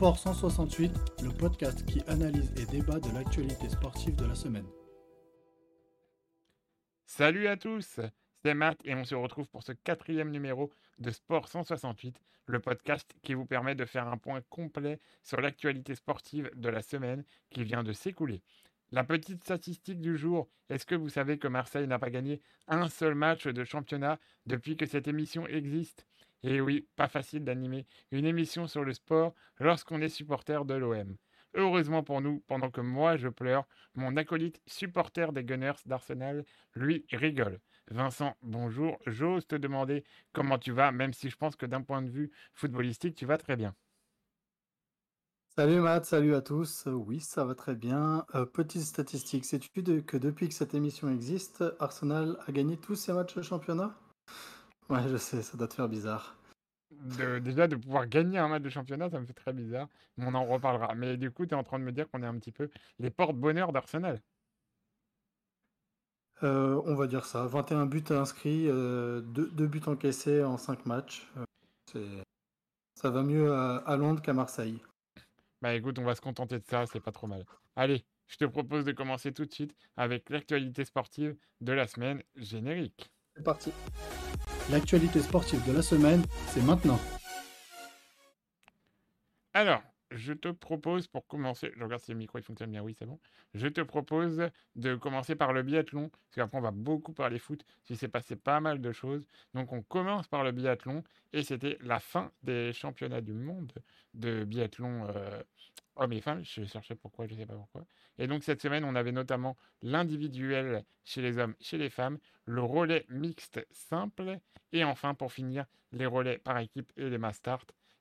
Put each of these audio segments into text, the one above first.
Sport 168, le podcast qui analyse et débat de l'actualité sportive de la semaine. Salut à tous, c'est Matt et on se retrouve pour ce quatrième numéro de Sport 168, le podcast qui vous permet de faire un point complet sur l'actualité sportive de la semaine qui vient de s'écouler. La petite statistique du jour, est-ce que vous savez que Marseille n'a pas gagné un seul match de championnat depuis que cette émission existe? Et oui, pas facile d'animer une émission sur le sport lorsqu'on est supporter de l'OM. Heureusement pour nous, pendant que moi je pleure, mon acolyte supporter des Gunners d'Arsenal, lui, rigole. Vincent, bonjour. J'ose te demander comment tu vas, même si je pense que d'un point de vue footballistique, tu vas très bien. Salut Matt, salut à tous. Oui, ça va très bien. Euh, petite statistique, sais-tu que depuis que cette émission existe, Arsenal a gagné tous ses matchs de championnat? Ouais, je sais, ça doit te faire bizarre. De- déjà, de pouvoir gagner un match de championnat, ça me fait très bizarre, mais on en reparlera. Mais du coup, tu es en train de me dire qu'on est un petit peu les porte-bonheur d'Arsenal. Euh, on va dire ça. 21 buts inscrits, 2 buts encaissés en 5 matchs. Euh, ça va mieux à, à Londres qu'à Marseille. Bah écoute, on va se contenter de ça, c'est pas trop mal. Allez, je te propose de commencer tout de suite avec l'actualité sportive de la semaine générique. C'est parti. L'actualité sportive de la semaine, c'est maintenant. Alors, je te propose pour commencer, je regarde si le micro fonctionne bien, oui c'est bon. Je te propose de commencer par le biathlon, parce qu'après on va beaucoup parler foot, il s'est passé pas mal de choses. Donc on commence par le biathlon, et c'était la fin des championnats du monde de biathlon euh, hommes et femmes. Je cherchais pourquoi, je sais pas pourquoi. Et donc cette semaine, on avait notamment l'individuel chez les hommes, chez les femmes, le relais mixte simple, et enfin pour finir, les relais par équipe et les mass.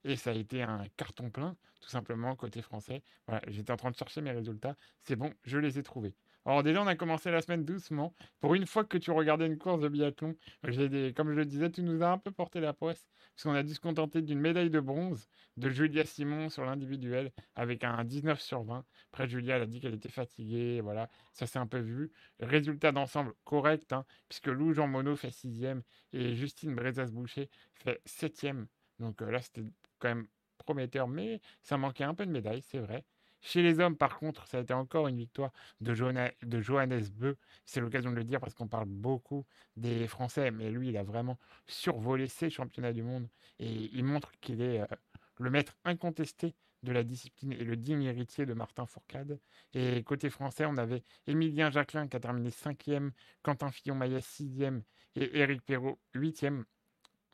Et ça a été un carton plein, tout simplement, côté français. Voilà, j'étais en train de chercher mes résultats. C'est bon, je les ai trouvés. Alors déjà, on a commencé la semaine doucement. Pour une fois que tu regardais une course de biathlon, comme je le disais, tu nous as un peu porté la poisse, parce qu'on a dû se contenter d'une médaille de bronze de Julia Simon sur l'individuel, avec un 19 sur 20. Après, Julia, elle a dit qu'elle était fatiguée, voilà, ça s'est un peu vu. Résultat d'ensemble correct, hein, puisque Lou Jean Monod fait sixième et Justine Brezas-Boucher fait septième. Donc euh, là, c'était quand même prometteur, mais ça manquait un peu de médailles, c'est vrai. Chez les hommes, par contre, ça a été encore une victoire de, Johanna- de Johannes Beu. C'est l'occasion de le dire parce qu'on parle beaucoup des Français, mais lui, il a vraiment survolé ces championnats du monde et il montre qu'il est euh, le maître incontesté de la discipline et le digne héritier de Martin Fourcade. Et côté français, on avait Émilien Jacquelin qui a terminé cinquième, Quentin Fillon-Maillet sixième et Éric Perrault huitième.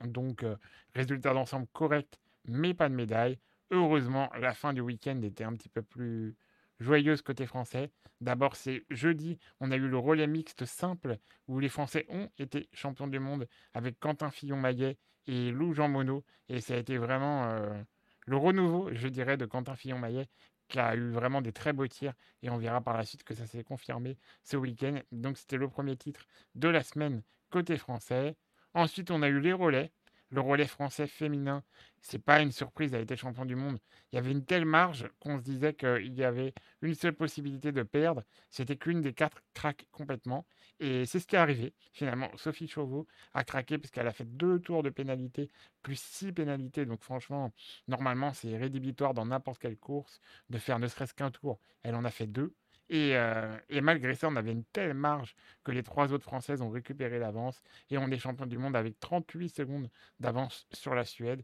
Donc, euh, résultat d'ensemble correct, mais pas de médaille. Heureusement, la fin du week-end était un petit peu plus joyeuse côté français. D'abord, c'est jeudi, on a eu le relais mixte simple où les Français ont été champions du monde avec Quentin Fillon-Maillet et Lou Jean Monod. Et ça a été vraiment euh, le renouveau, je dirais, de Quentin Fillon-Maillet qui a eu vraiment des très beaux tirs. Et on verra par la suite que ça s'est confirmé ce week-end. Donc, c'était le premier titre de la semaine côté français. Ensuite, on a eu les relais. Le relais français féminin, c'est pas une surprise, elle été champion du monde. Il y avait une telle marge qu'on se disait qu'il y avait une seule possibilité de perdre, c'était qu'une des quatre craque complètement. Et c'est ce qui est arrivé. Finalement, Sophie Chauveau a craqué puisqu'elle a fait deux tours de pénalité, plus six pénalités. Donc franchement, normalement, c'est rédhibitoire dans n'importe quelle course de faire ne serait-ce qu'un tour. Elle en a fait deux. Et, euh, et malgré ça, on avait une telle marge que les trois autres Françaises ont récupéré l'avance. Et on est champion du monde avec 38 secondes d'avance sur la Suède.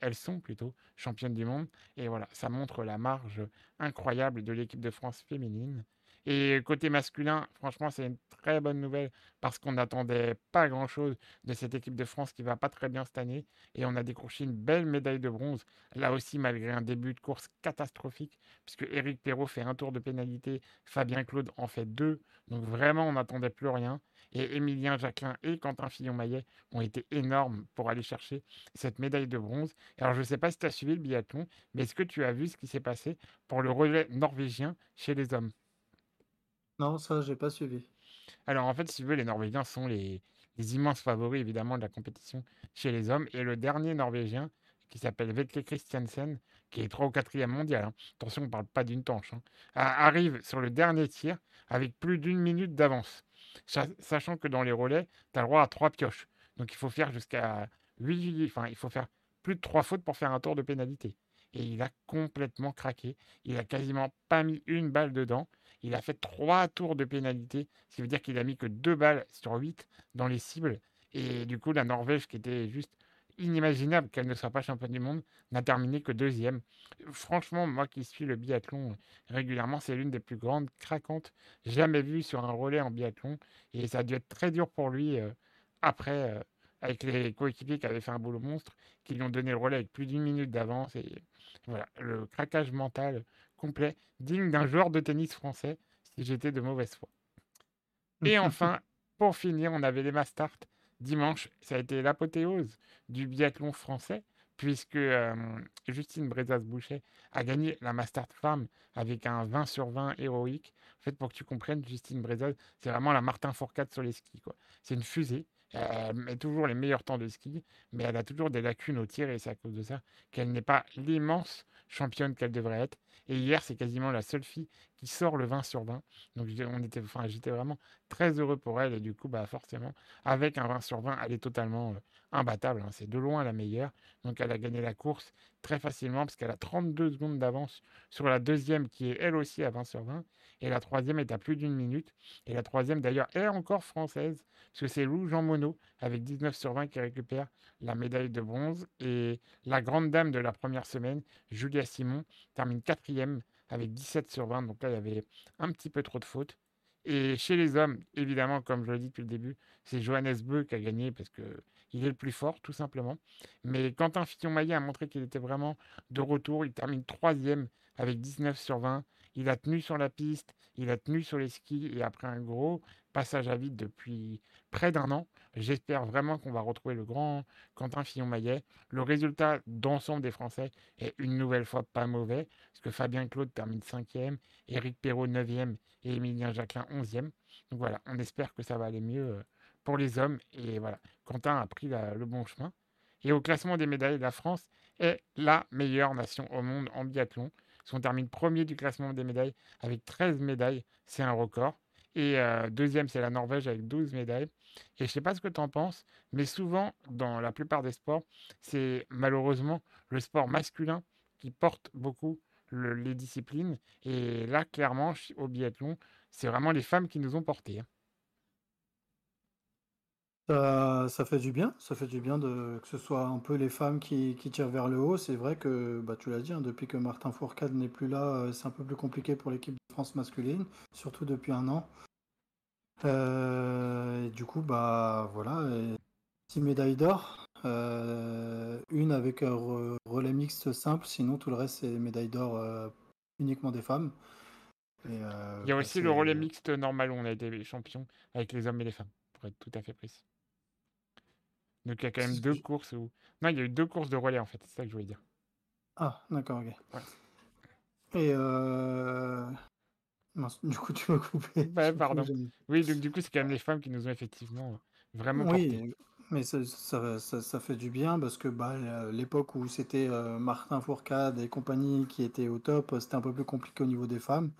Elles sont plutôt championnes du monde. Et voilà, ça montre la marge incroyable de l'équipe de France féminine. Et côté masculin, franchement, c'est une très bonne nouvelle parce qu'on n'attendait pas grand-chose de cette équipe de France qui va pas très bien cette année. Et on a décroché une belle médaille de bronze, là aussi malgré un début de course catastrophique, puisque Éric Perrault fait un tour de pénalité, Fabien Claude en fait deux. Donc vraiment, on n'attendait plus rien. Et Émilien Jacquelin et Quentin Fillon-Maillet ont été énormes pour aller chercher cette médaille de bronze. Alors je ne sais pas si tu as suivi le biathlon, mais est-ce que tu as vu ce qui s'est passé pour le relais norvégien chez les hommes? Non, ça, j'ai pas suivi. Alors en fait, si tu veux, les Norvégiens sont les, immenses favoris évidemment de la compétition chez les hommes. Et le dernier Norvégien, qui s'appelle Vetle Christiansen, qui est 3 ou 4e mondial, hein, attention, on ne parle pas d'une tanche, hein, arrive sur le dernier tir avec plus d'une minute d'avance. Sa- Sachant que dans les relais, tu as le droit à 3 pioches. Donc il faut faire jusqu'à 8, enfin il faut faire plus de 3 fautes pour faire un tour de pénalité. et il a complètement craqué. Il a quasiment pas mis une balle dedans. Il a fait trois tours de pénalité, ce qui veut dire qu'il a mis que deux balles sur huit dans les cibles. Et du coup, la Norvège, qui était juste inimaginable qu'elle ne soit pas championne du monde, n'a terminé que deuxième. Franchement, moi qui suis le biathlon régulièrement, c'est l'une des plus grandes craquantes jamais vues sur un relais en biathlon. Et ça a dû être très dur pour lui euh, après, euh, avec les coéquipiers qui avaient fait un boulot monstre, qui lui ont donné le relais avec plus d'une minute d'avance. Et voilà, le craquage mental complet, digne d'un joueur de tennis français, si j'étais de mauvaise foi. Et enfin, pour finir, on avait les Mastart dimanche. Ça a été l'apothéose du biathlon français, puisque Justine Brezas-Boucher a gagné la Mastart Femme avec un 20 sur 20 héroïque. En fait, pour que tu comprennes, Justine Brezas, c'est vraiment la Martin Fourcade sur les skis. C'est une fusée. Elle met toujours les meilleurs temps de ski, mais elle a toujours des lacunes au tir et c'est à cause de ça qu'elle n'est pas l'immense championne qu'elle devrait être. Et hier, c'est quasiment la seule fille qui sort le 20 sur 20. Donc on était, j'étais vraiment très heureux pour elle. Et du coup, bah, forcément, avec un 20 sur 20, elle est totalement euh, imbattable. Hein. C'est de loin la meilleure. Donc elle a gagné la course très facilement parce qu'elle a 32 secondes d'avance sur la deuxième qui est elle aussi à 20 sur 20. Et la troisième est à plus d'une minute. Et la troisième d'ailleurs est encore française parce que c'est Lou Jean Monod avec 19 sur 20 qui récupère la médaille de bronze. Et la grande dame de la première semaine, Julia Simon, termine quatrième avec 17 sur 20. Donc là, il y avait un petit peu trop de fautes. Et chez les hommes, évidemment, comme je l'ai dit depuis le début, c'est Johannes Beu qui a gagné parce qu'il est le plus fort, tout simplement. Mais Quentin Fillon-Maillet a montré qu'il était vraiment de retour. Il termine troisième avec 19 sur 20. Il a tenu sur la piste, il a tenu sur les skis et après un gros passage à vide depuis près d'un an, j'espère vraiment qu'on va retrouver le grand Quentin Fillon-Maillet. Le résultat d'ensemble des Français est une nouvelle fois pas mauvais, parce que Fabien Claude termine cinquième, Éric Perrault neuvième et Émilien Jacquelin onzième. Donc voilà, on espère que ça va aller mieux euh, pour les hommes. Et voilà, Quentin a pris le bon chemin. Et au classement des médailles, la France est la meilleure nation au monde en biathlon. On termine premier du classement des médailles avec 13 médailles, c'est un record. Et euh, deuxième, c'est la Norvège avec 12 médailles. Et je ne sais pas ce que tu en penses, mais souvent, dans la plupart des sports, c'est malheureusement le sport masculin qui porte beaucoup les disciplines. Et là, clairement, au biathlon, c'est vraiment les femmes qui nous ont portés. Hein. Ça, fait du bien, ça fait du bien de, que ce soit un peu les femmes qui, tirent vers le haut. C'est vrai que, bah, tu l'as dit, hein, depuis que Martin Fourcade n'est plus là, euh, c'est un peu plus compliqué pour l'équipe de France masculine, surtout depuis un an. Euh, du coup, bah voilà, six médailles d'or, euh, une avec un relais mixte simple, sinon tout le reste c'est médailles d'or uniquement des femmes. Il y a bah, aussi le relais mixte normal où on a été champions avec les hommes et les femmes, pour être tout à fait précis. Donc il y a quand même deux courses où. Non, il y a eu deux courses de relais en fait, c'est ça que je voulais dire. Ah, d'accord, ok. Et euh... du coup, tu m'as coupé. Ouais, pardon. Oui, donc du coup, c'est quand même les femmes qui nous ont effectivement vraiment Oui, mais ça, ça, ça, fait du bien parce que bah, l'époque où c'était euh, Martin Fourcade et compagnie qui étaient au top, c'était un peu plus compliqué au niveau des femmes.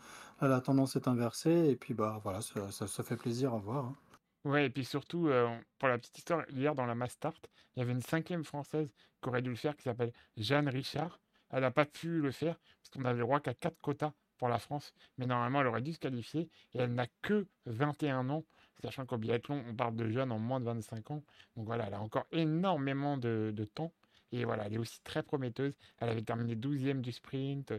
Là, la tendance est inversée et puis bah voilà, ça, fait plaisir à voir. Hein. Ouais, et puis surtout, euh, pour la petite histoire, hier dans la Mastart, il y avait une cinquième française qui aurait dû le faire, qui s'appelle Jeanne Richard. Elle n'a pas pu le faire, parce qu'on avait le droit qu'à quatre quotas pour la France, mais normalement, elle aurait dû se qualifier, et elle n'a que 21 ans, sachant qu'au biathlon, on parle de jeunes en moins de 25 ans. Donc voilà, elle a encore énormément de temps. Et voilà, elle est aussi très prometteuse. Elle avait terminé 12e du sprint.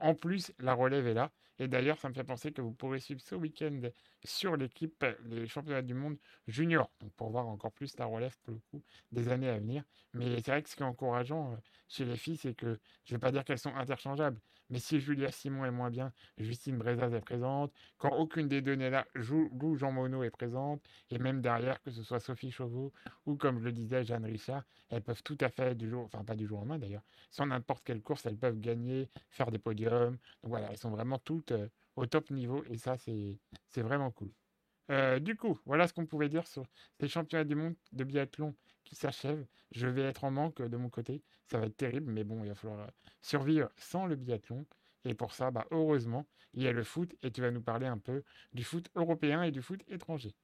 en plus, la relève est là. Et d'ailleurs, ça me fait penser que vous pourrez suivre ce week-end sur l'équipe les championnats du monde junior. Donc pour voir encore plus la relève pour le coup des années à venir. Mais c'est vrai que ce qui est encourageant euh, chez les filles, c'est que je ne vais pas dire qu'elles sont interchangeables. Mais si Julia Simon est moins bien, Justine Brezaz est présente. Quand aucune des deux n'est là, Lou Jean Monod est présente. Et même derrière, que ce soit Sophie Chauveau ou, comme je le disais, Jeanne Richard, elles peuvent tout à fait, du jour, enfin pas du jour au lendemain d'ailleurs, sans n'importe quelle course, elles peuvent gagner, faire des podiums. Voilà, elles sont vraiment toutes euh, au top niveau. Et ça, c'est vraiment cool. Euh, du coup, voilà ce qu'on pouvait dire sur ces championnats du monde de biathlon qui s'achèvent. Je vais être en manque de mon côté. Ça va être terrible, mais bon, il va falloir euh, survivre sans le biathlon. Et pour ça, bah, heureusement, il y a le foot et tu vas nous parler un peu du foot européen et du foot étranger.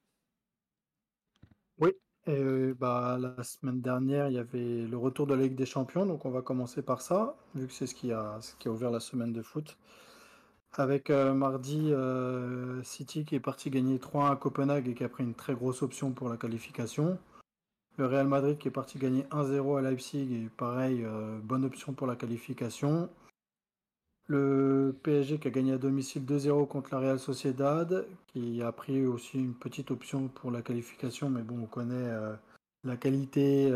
Oui, Et bah, la semaine dernière, il y avait le retour de la Ligue des Champions, donc on va commencer par ça, vu que c'est ce qui a, ce qui a ouvert la semaine de foot. Avec euh, mardi, euh, City qui est parti gagner 3-1 à Copenhague et qui a pris une très grosse option pour la qualification. Le Real Madrid qui est parti gagner 1-0 à Leipzig et pareil, euh, bonne option pour la qualification. Le PSG qui a gagné à domicile 2-0 contre la Real Sociedad, qui a pris aussi une petite option pour la qualification, mais bon, on connaît la qualité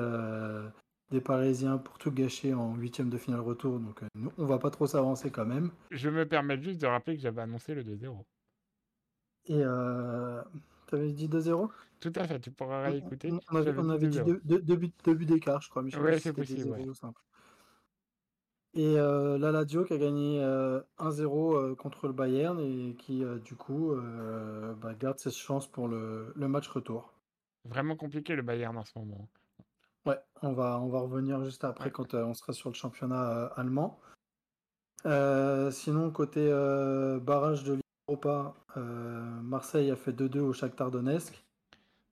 des Parisiens pour tout gâcher en huitième de finale retour, donc nous, on va pas trop s'avancer quand même. Je me permets juste de rappeler que j'avais annoncé le 2-0. Et euh, t'avais dit 2-0 Tout à fait, tu pourras réécouter. On, avait, on avait dit deux, buts, d'écart, je crois. Mais ouais, c'est possible. Et euh, la Lazio qui a gagné 1-0 contre le Bayern et qui, du coup, bah, garde ses chances pour le, le match retour. Vraiment compliqué le Bayern en ce moment. Ouais, on va, on va revenir juste après quand on sera sur le championnat allemand. sinon, côté barrage de l'Europa, Marseille a fait 2-2 au Shakhtar Donetsk.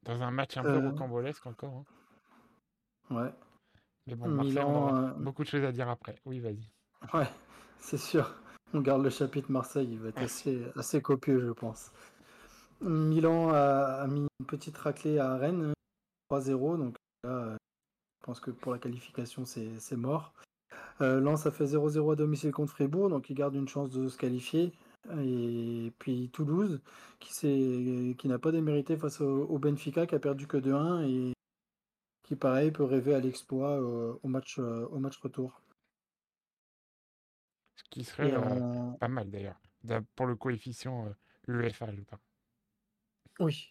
Dans un match un peu rocambolesque encore. Hein. Ouais. Mais bon, Marseille, on aura beaucoup de choses à dire après. Oui, vas-y. Ouais, c'est sûr. On garde le chapitre Marseille, il va être assez, assez copieux, je pense. Milan a, mis une petite raclée à Rennes, 3-0, donc là, je pense que pour la qualification, c'est mort. Euh, Lens a fait 0-0 à domicile contre Fribourg, donc il garde une chance de se qualifier. Et puis Toulouse, qui, qui n'a pas démérité face au, Benfica, qui a perdu que 2-1 et qui, pareil, peut rêver à l'exploit euh, au, match, euh, au match retour. Ce qui serait pas mal d'ailleurs, pour le coefficient UEFA, je. Oui,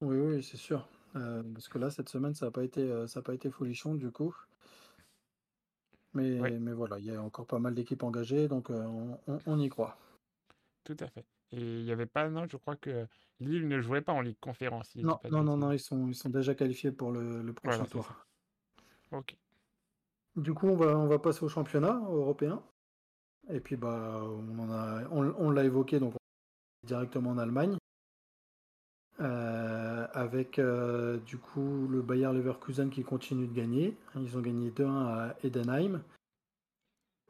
oui, oui, c'est sûr. Euh, parce que là, cette semaine, ça n'a pas été, euh, ça a pas été folichon du coup. Mais, mais voilà, il y a encore pas mal d'équipes engagées, donc euh, on, y croit. Tout à fait. Et il n'y avait pas, non, je crois que Lille ne jouait pas en Ligue Conférence. Non, non, non, non, ils sont, ils sont déjà qualifiés pour le, prochain tour. Ok. Du coup, on va, on va passer au championnat européen. Et puis, bah, on en a, on l'a évoqué, donc directement en Allemagne. Euh, avec euh, du coup le Bayer Leverkusen qui continue de gagner. Ils ont gagné 2-1 à Edenheim.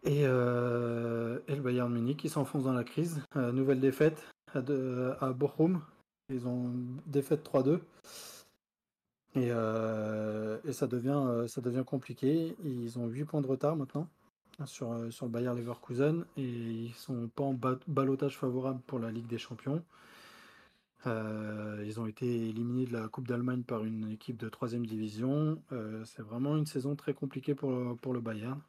Et, euh, et, le Bayern Munich qui s'enfonce dans la crise. nouvelle défaite à, Bochum. Ils ont défaite 3-2. Et, et, ça, devient, compliqué. Ils ont 8 points de retard maintenant sur, le Bayer Leverkusen. Et ils sont pas en balotage favorable pour la Ligue des Champions. Euh, ils ont été éliminés de la Coupe d'Allemagne par une équipe de troisième division. Euh, c'est vraiment une saison très compliquée pour le Bayern.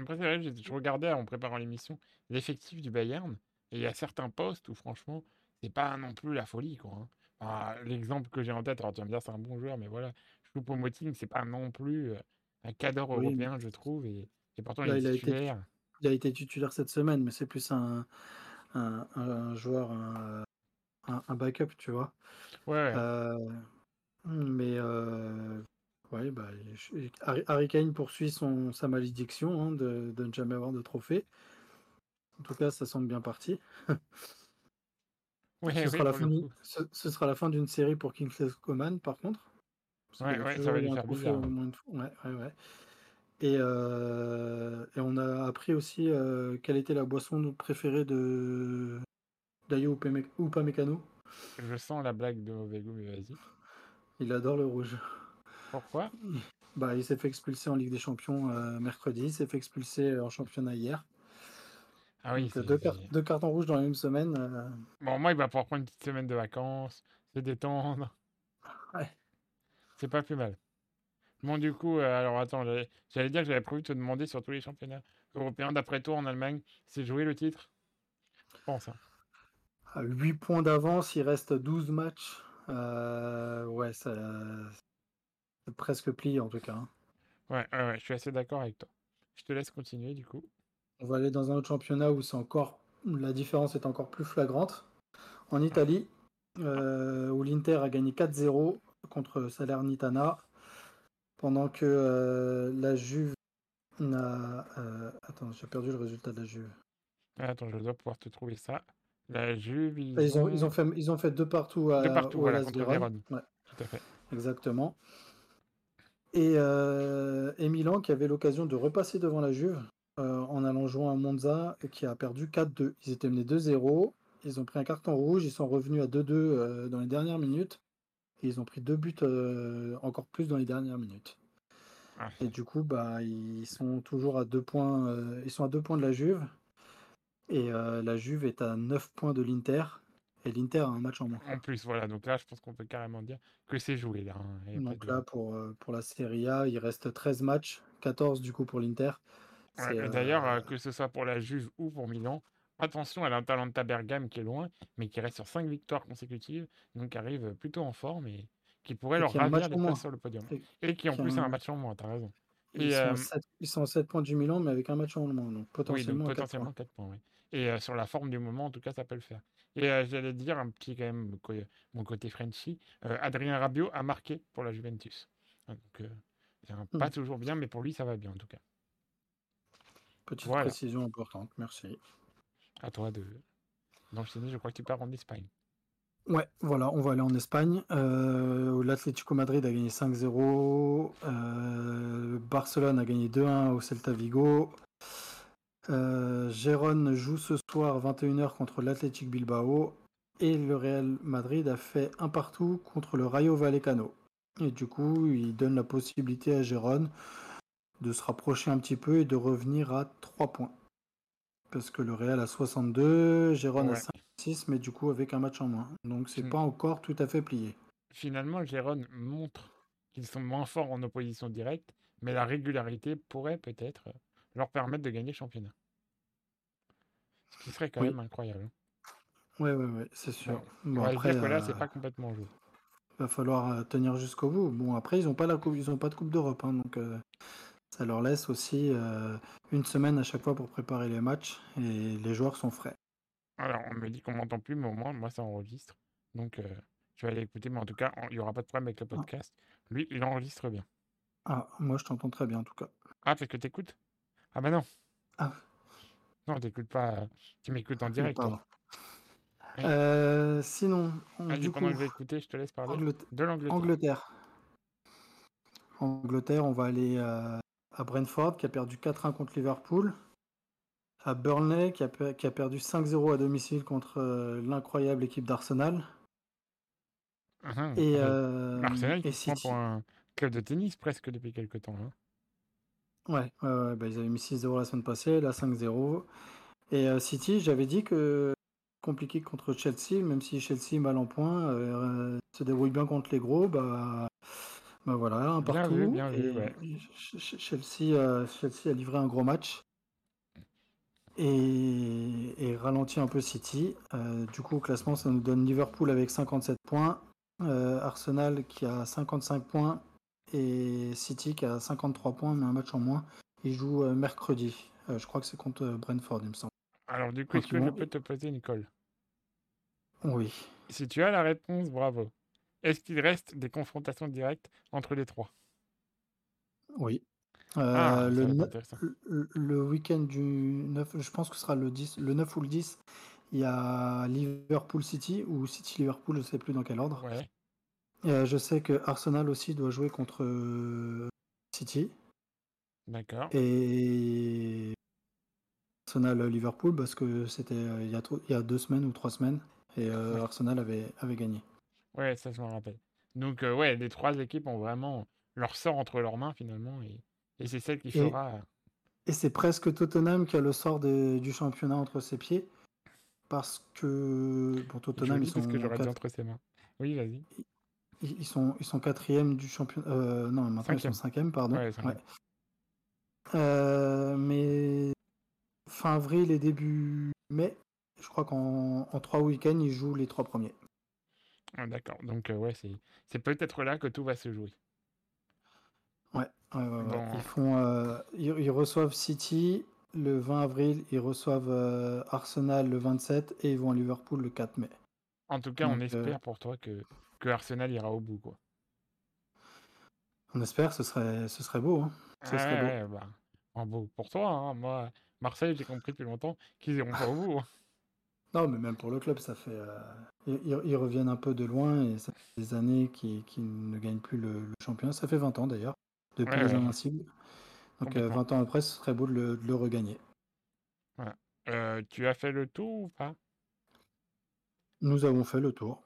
Après, c'est vrai, je regardais en préparant l'émission l'effectif du Bayern, et il y a certains postes où, franchement, c'est pas non plus la folie. quoi. Hein. L'exemple que j'ai en tête, alors tu vas me dire c'est un bon joueur, mais voilà, Choupo-Moting, c'est pas non plus euh, un cadre européen, je trouve, et, pourtant il, est titulaire. il a été titulaire cette semaine, mais c'est plus un, un, un joueur, un, un, backup, tu vois. Ouais. Euh, mais euh, ouais, bah, Harry Kane poursuit son, sa malédiction hein, de, de, ne jamais avoir de trophée. En tout cas, ça semble bien parti. Ce, sera la fin ce, sera la fin d'une série pour Kingsley Coman, par contre. Ouais, ouais, ça va lui faire bizarre. Ouais, ouais, ouais. Et, euh, et, on a appris aussi euh, quelle était la boisson préférée de, Dayo Upamecano. Je sens la blague de Ovego, mais vas-y. Il adore le rouge. Pourquoi bah, Il s'est fait expulser en Ligue des Champions euh, mercredi, il s'est fait expulser en championnat hier. Ah oui, deux, deux, cartons rouges dans la même semaine. Euh. Bon, moi, il va pouvoir prendre une petite semaine de vacances, se détendre. Ouais. C'est pas plus mal. Bon, du coup, euh, alors attends, j'allais dire que j'avais prévu de te demander sur tous les championnats européens d'après toi en Allemagne, c'est jouer le titre? Je pense. Hein. 8 points d'avance, il reste 12 matchs. Euh, ouais, ça, presque plié en tout cas. Hein. Ouais, ouais, je suis assez d'accord avec toi. Je te laisse continuer du coup. On va aller dans un autre championnat où c'est encore la différence est encore plus flagrante. En Italie, euh, où l'Inter a gagné 4-0 contre Salernitana, pendant que euh, la Juve n'a. attends, j'ai perdu le résultat de la Juve. Attends, je dois pouvoir te trouver ça. La Juve, ils, ont, ils, ont fait, ils ont fait deux partout à, deux partout, voilà, contre Vérone. Ouais. Tout à fait. exactement. Et, euh, et Milan qui avait l'occasion de repasser devant la Juve euh, en allant jouer à Monza et qui a perdu 4-2. Ils étaient menés 2-0, ils ont pris un carton rouge, ils sont revenus à 2-2 euh, dans les dernières minutes et ils ont pris deux buts encore plus dans les dernières minutes. Ah, Et du coup, bah, ils sont toujours à deux points. ils sont à deux points de la Juve. Et la Juve est à 9 points de l'Inter. Et l'Inter a un match en moins. En plus, voilà. Donc là, je pense qu'on peut carrément dire que c'est joué là. hein, et Donc de- là, pour, euh, pour la Serie A, il reste 13 matchs. 14 du coup pour l'Inter. Ouais, D'ailleurs, euh, euh, que ce soit pour la Juve ou pour Milan, attention à l'Atalanta Bergame qui est loin, mais qui reste sur 5 victoires consécutives, donc qui arrive plutôt en forme et qui pourrait Et leur qui ravir places sur le podium. Et- Et qui en qui plus a un- un match en moins, t'as raison. Ils, Et, sont euh, à 7, ils sont à 7 points du Milan, mais avec un match en moins. Donc Oui, potentiellement, donc quatre potentiellement points. 4 points, oui. Et euh, sur la forme du moment, en tout cas, ça peut le faire. Et euh, j'allais dire un petit, quand même, mon côté Frenchy, euh, Adrien Rabiot a marqué pour la Juventus. Donc, pas toujours bien, mais pour lui, ça va bien, en tout cas. Petite Voilà. précision importante. Merci. À toi de d'enchaîner, je crois que tu pars en Espagne. Ouais, voilà, on va aller en Espagne. Euh, L'Atlético Madrid a gagné 5-0. Euh, Barcelone a gagné 2-1 au Celta Vigo. Euh, Gérone joue ce soir 21h contre l'Athletic Bilbao. Et le Real Madrid a fait un partout contre le Rayo Vallecano. Et du coup, il donne la possibilité à Gérone de se rapprocher un petit peu et de revenir à 3 points. Parce que le Real a 62, Gérone a Ouais. 56, mais du coup avec un match en moins. Donc c'est pas encore tout à fait plié. Finalement, Gérone montre qu'ils sont moins forts en opposition directe, mais la régularité pourrait peut-être leur permettre de gagner le championnat. Ce qui serait quand Oui. même incroyable. Ouais, ouais, ouais, c'est sûr. On Bon, après, là, c'est euh, pas complètement joué. va falloir euh, tenir jusqu'au bout. Bon, après, ils ont pas la coupe, ils ont pas de Coupe d'Europe, hein, donc euh, ça leur laisse aussi euh, une semaine à chaque fois pour préparer les matchs et les joueurs sont frais. Alors, on me dit qu'on m'entend plus, mais au moins, moi, ça enregistre. Donc, euh, je vais aller écouter, mais en tout cas, il n'y aura pas de problème avec le Ah. podcast. Lui, il enregistre bien. Ah, moi je t'entends très bien en tout cas. Ah, parce que t'écoutes? Ah bah non, Ah, non, t'écoutes pas. Tu m'écoutes en oui, direct. pardon. Euh, sinon, on- Vas-y, du pendant coup, que je vais écouter, je te laisse parler Angleterre. de l'Angleterre. Angleterre. Angleterre, on va aller euh, à Brentford qui a perdu 4-1 contre Liverpool. À Burnley qui a, pe- qui a perdu 5-0 à domicile contre euh, l'incroyable équipe d'Arsenal. Ah, ah, Et, euh, Arsenal qui City. pour un club de tennis presque depuis quelques temps. hein. Ouais, bah, ils avaient mis 6-0 la semaine passée, là 5-0. Et euh, City, j'avais dit que compliqué contre Chelsea, même si Chelsea mal en point, euh, se débrouille bien contre les gros, bah, bah voilà, un Bien partout. vu, bien vu, ouais. Chelsea, euh, Chelsea a livré un gros match et, et ralentit un peu City. Euh, du coup, au classement, ça nous donne Liverpool avec 57 points, euh, Arsenal qui a 55 points et City qui a 53 points, mais un match en moins. Ils jouent euh, mercredi. Euh, je crois que c'est contre euh, Brentford, il me semble. Alors, du coup, est-ce que je peux te poser une colle Oui. Si tu as la réponse, bravo. Est-ce qu'il reste des confrontations directes entre les trois? Oui. Ah, Euh, le, ne- le, le week-end du 9, je pense que ce sera le 10, le 9 ou le 10, il y a Liverpool City ou City Liverpool, je sais plus dans quel ordre. Ouais, Euh, je sais que Arsenal aussi doit jouer contre euh, City d'accord. et Arsenal Liverpool parce que c'était euh, il y, a trop- il y a deux semaines ou trois semaines et euh, Ouais. Arsenal avait, avait gagné. Ouais, ça, je me rappelle. Donc, euh, ouais, les trois équipes ont vraiment leur sort entre leurs mains, finalement, et, et c'est celle qui fera... Et c'est presque Tottenham qui a le sort du championnat entre ses pieds. Parce que bon, Tottenham, ils sont, que j'aurais dit quat- entre ses mains. Oui, vas-y. Ils, ils sont, ils sont quatrième du championnat. euh, non, maintenant ils sont cinquième, pardon. Ouais, cinquième. Ouais. Euh, mais fin avril et début mai, je crois qu'en en trois week-ends, ils jouent les trois premiers. Ah, d'accord. Donc, euh, ouais, c'est peut-être là que tout va se jouer. Ouais. Bon. Ils, font, ils, ils reçoivent City le 20 avril, ils reçoivent Arsenal le 27 et ils vont à Liverpool le 4 mai. En tout cas, on Donc, espère pour toi que, que Arsenal ira au bout, quoi. On espère, ce serait, ce serait beau. hein. Ce Ouais, serait beau. bah, beau pour toi. hein. Moi, Marseille, j'ai compris depuis longtemps qu'ils iront pas au bout. hein. Non, mais même pour le club, ça fait. euh, ils, reviennent un peu de loin et ça fait des années qu'ils ne gagnent plus le, le championnat. Ça fait 20 ans d'ailleurs, depuis Ouais, les ouais, Invincibles. Donc euh, complètement. 20 ans après, ce serait beau de le, de le regagner. Voilà. Euh, tu as fait le tour ou pas? Nous avons fait le tour.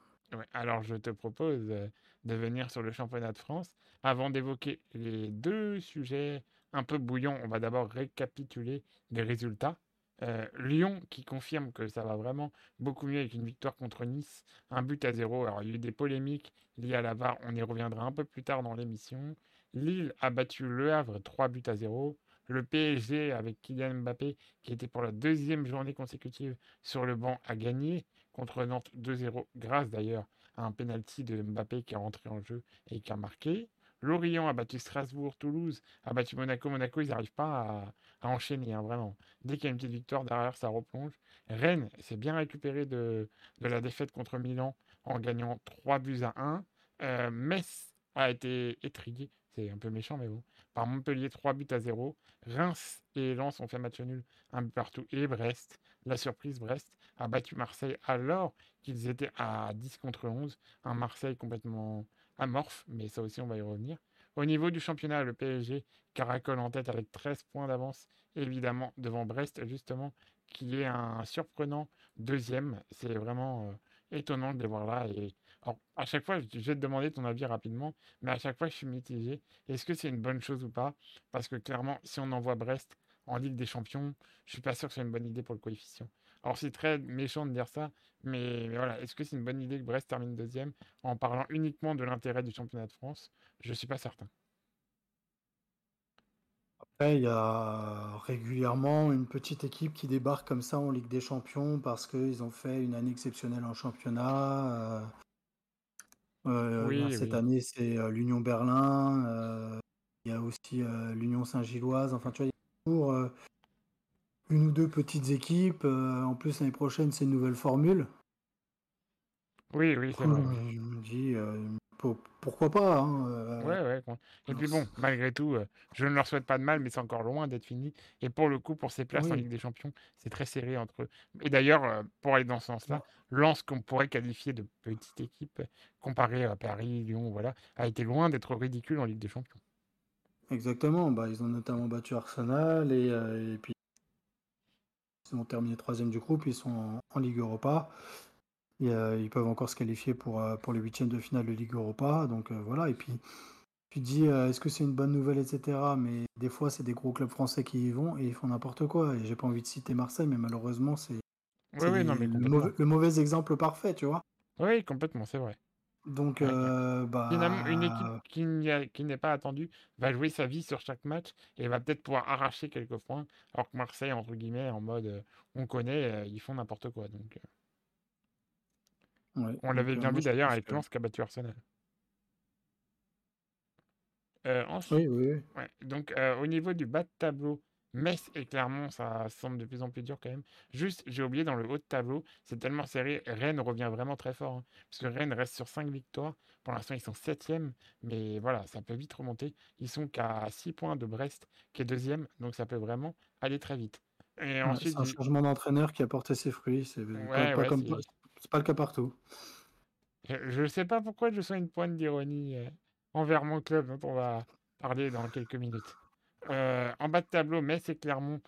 Alors je te propose euh, de venir sur le championnat de France. Avant d'évoquer les deux sujets un peu bouillants, on va d'abord récapituler les résultats. Euh, Lyon qui confirme que ça va vraiment beaucoup mieux avec une victoire contre Nice, un but à zéro. Alors il y a eu des polémiques liées à la VAR, on y reviendra un peu plus tard dans l'émission. Lille a battu Le Havre 3 buts à zéro. Le PSG avec Kylian Mbappé qui était pour la deuxième journée consécutive sur le banc a gagné contre Nantes 2-0, grâce d'ailleurs à un penalty de Mbappé qui est rentré en jeu et qui a marqué. Lorient a battu Strasbourg, Toulouse a battu Monaco. Monaco, ils n'arrivent pas à, enchaîner, hein, vraiment. Dès qu'il y a une petite victoire derrière, ça replonge. Rennes s'est bien récupéré de, la défaite contre Milan en gagnant 3 buts à 1. Euh, Metz a été étrié, c'est un peu méchant, mais bon, par Montpellier 3 buts à 0. Reims et Lens ont fait match nul, un but partout. Et Brest, la surprise, Brest a battu Marseille alors qu'ils étaient à 10 contre 11. Un Marseille complètement amorphe, mais ça aussi on va y revenir. Au niveau du championnat, le PSG caracole en tête avec 13 points d'avance, évidemment devant Brest justement, qui est un surprenant deuxième. C'est vraiment euh, étonnant de les voir là. À chaque fois, je vais te demander ton avis rapidement, mais à chaque fois, je suis mitigé. Est-ce que c'est une bonne chose ou pas? Parce que clairement, si on envoie Brest en Ligue des Champions, je suis pas sûr que c'est une bonne idée pour le coefficient. Alors c'est très méchant de dire ça, mais, mais voilà, est-ce que c'est une bonne idée que Brest termine deuxième en parlant uniquement de l'intérêt du championnat de France? Je suis pas certain. Après, il y a régulièrement une petite équipe qui débarque comme ça en Ligue des Champions parce qu'ils ont fait une année exceptionnelle en championnat. euh, euh, Oui, cette oui. année, c'est euh, l'Union Berlin. euh, il y a aussi euh, l'Union Saint-Gilloise. Enfin, tu vois, il y a toujours une ou deux petites équipes. euh, en plus, l'année prochaine, c'est une nouvelle formule. Oui, oui, c'est vrai, je me dis, euh, pour- pourquoi pas hein, euh, Ouais, ouais. con- Et puis bon, malgré tout, euh, je ne leur souhaite pas de mal, mais c'est encore loin d'être fini. Et pour le coup, pour ces places en. Ligue des Champions, c'est très serré entre eux. Et d'ailleurs, euh, pour aller dans ce sens-là, Lens, qu'on pourrait qualifier de petite équipe, comparée à Paris, Lyon, voilà, a été loin d'être ridicule en Ligue des Champions. Exactement, bah, ils ont notamment battu Arsenal et, et puis ils ont terminé troisième du groupe, ils sont en, en Ligue Europa. Et, euh, ils peuvent encore se qualifier pour, euh, pour les huitièmes de finale de Ligue Europa. Donc euh, voilà, et puis tu te dis euh, est-ce que c'est une bonne nouvelle, etc. Mais des fois, c'est des gros clubs français qui y vont et ils font n'importe quoi. Et j'ai pas envie de citer Marseille, mais malheureusement, c'est Oui, oui, le mauvais exemple parfait, tu vois? Oui, complètement, c'est vrai. Donc, Ouais, euh, Finalement, une équipe bah, qui n'est pas attendue va jouer sa vie sur chaque match et va peut-être pouvoir arracher quelques points, alors que Marseille, entre guillemets, en mode euh, on connaît, euh, ils font n'importe quoi. Donc, ouais. on l'avait bien vu d'ailleurs avec. Lens qui a battu Arsenal. Ensuite, Oui, oui, oui. ouais, donc au niveau du bas de tableau, Metz et Clermont, ça semble de plus en plus dur quand même. Juste, j'ai oublié dans le haut de tableau, c'est tellement serré, Rennes revient vraiment très fort. hein, parce que Rennes reste sur 5 victoires. Pour l'instant, ils sont 7e, mais voilà, ça peut vite remonter. Ils sont qu'à 6 points de Brest, qui est deuxième, donc ça peut vraiment aller très vite. Et Ouais, ensuite, c'est un changement d'entraîneur qui a porté ses fruits. C'est pas, ouais, pas ouais, comme c'est. c'est pas le cas partout. Je ne sais pas pourquoi je sens une pointe d'ironie euh, envers mon club, dont on va parler dans quelques minutes. Euh, en bas de tableau, Metz et Clermont,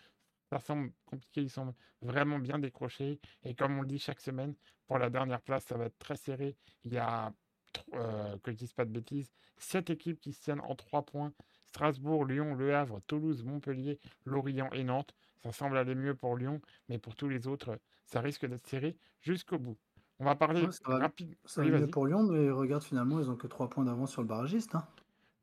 ça semble compliqué, ils sont vraiment bien décrochés. Et comme on le dit chaque semaine, pour la dernière place, ça va être très serré. Il y a, euh, que je dise pas de bêtises, sept équipes qui se tiennent en trois points. Strasbourg, Lyon, Le Havre, Toulouse, Montpellier, Lorient et Nantes. Ça semble aller mieux pour Lyon, mais pour tous les autres, ça risque d'être serré jusqu'au bout. On va parler Ouais, ça va, rapide. ça Oui, va mieux pour Lyon, mais regarde, finalement, ils ont que 3 points d'avance sur le barragiste. Hein.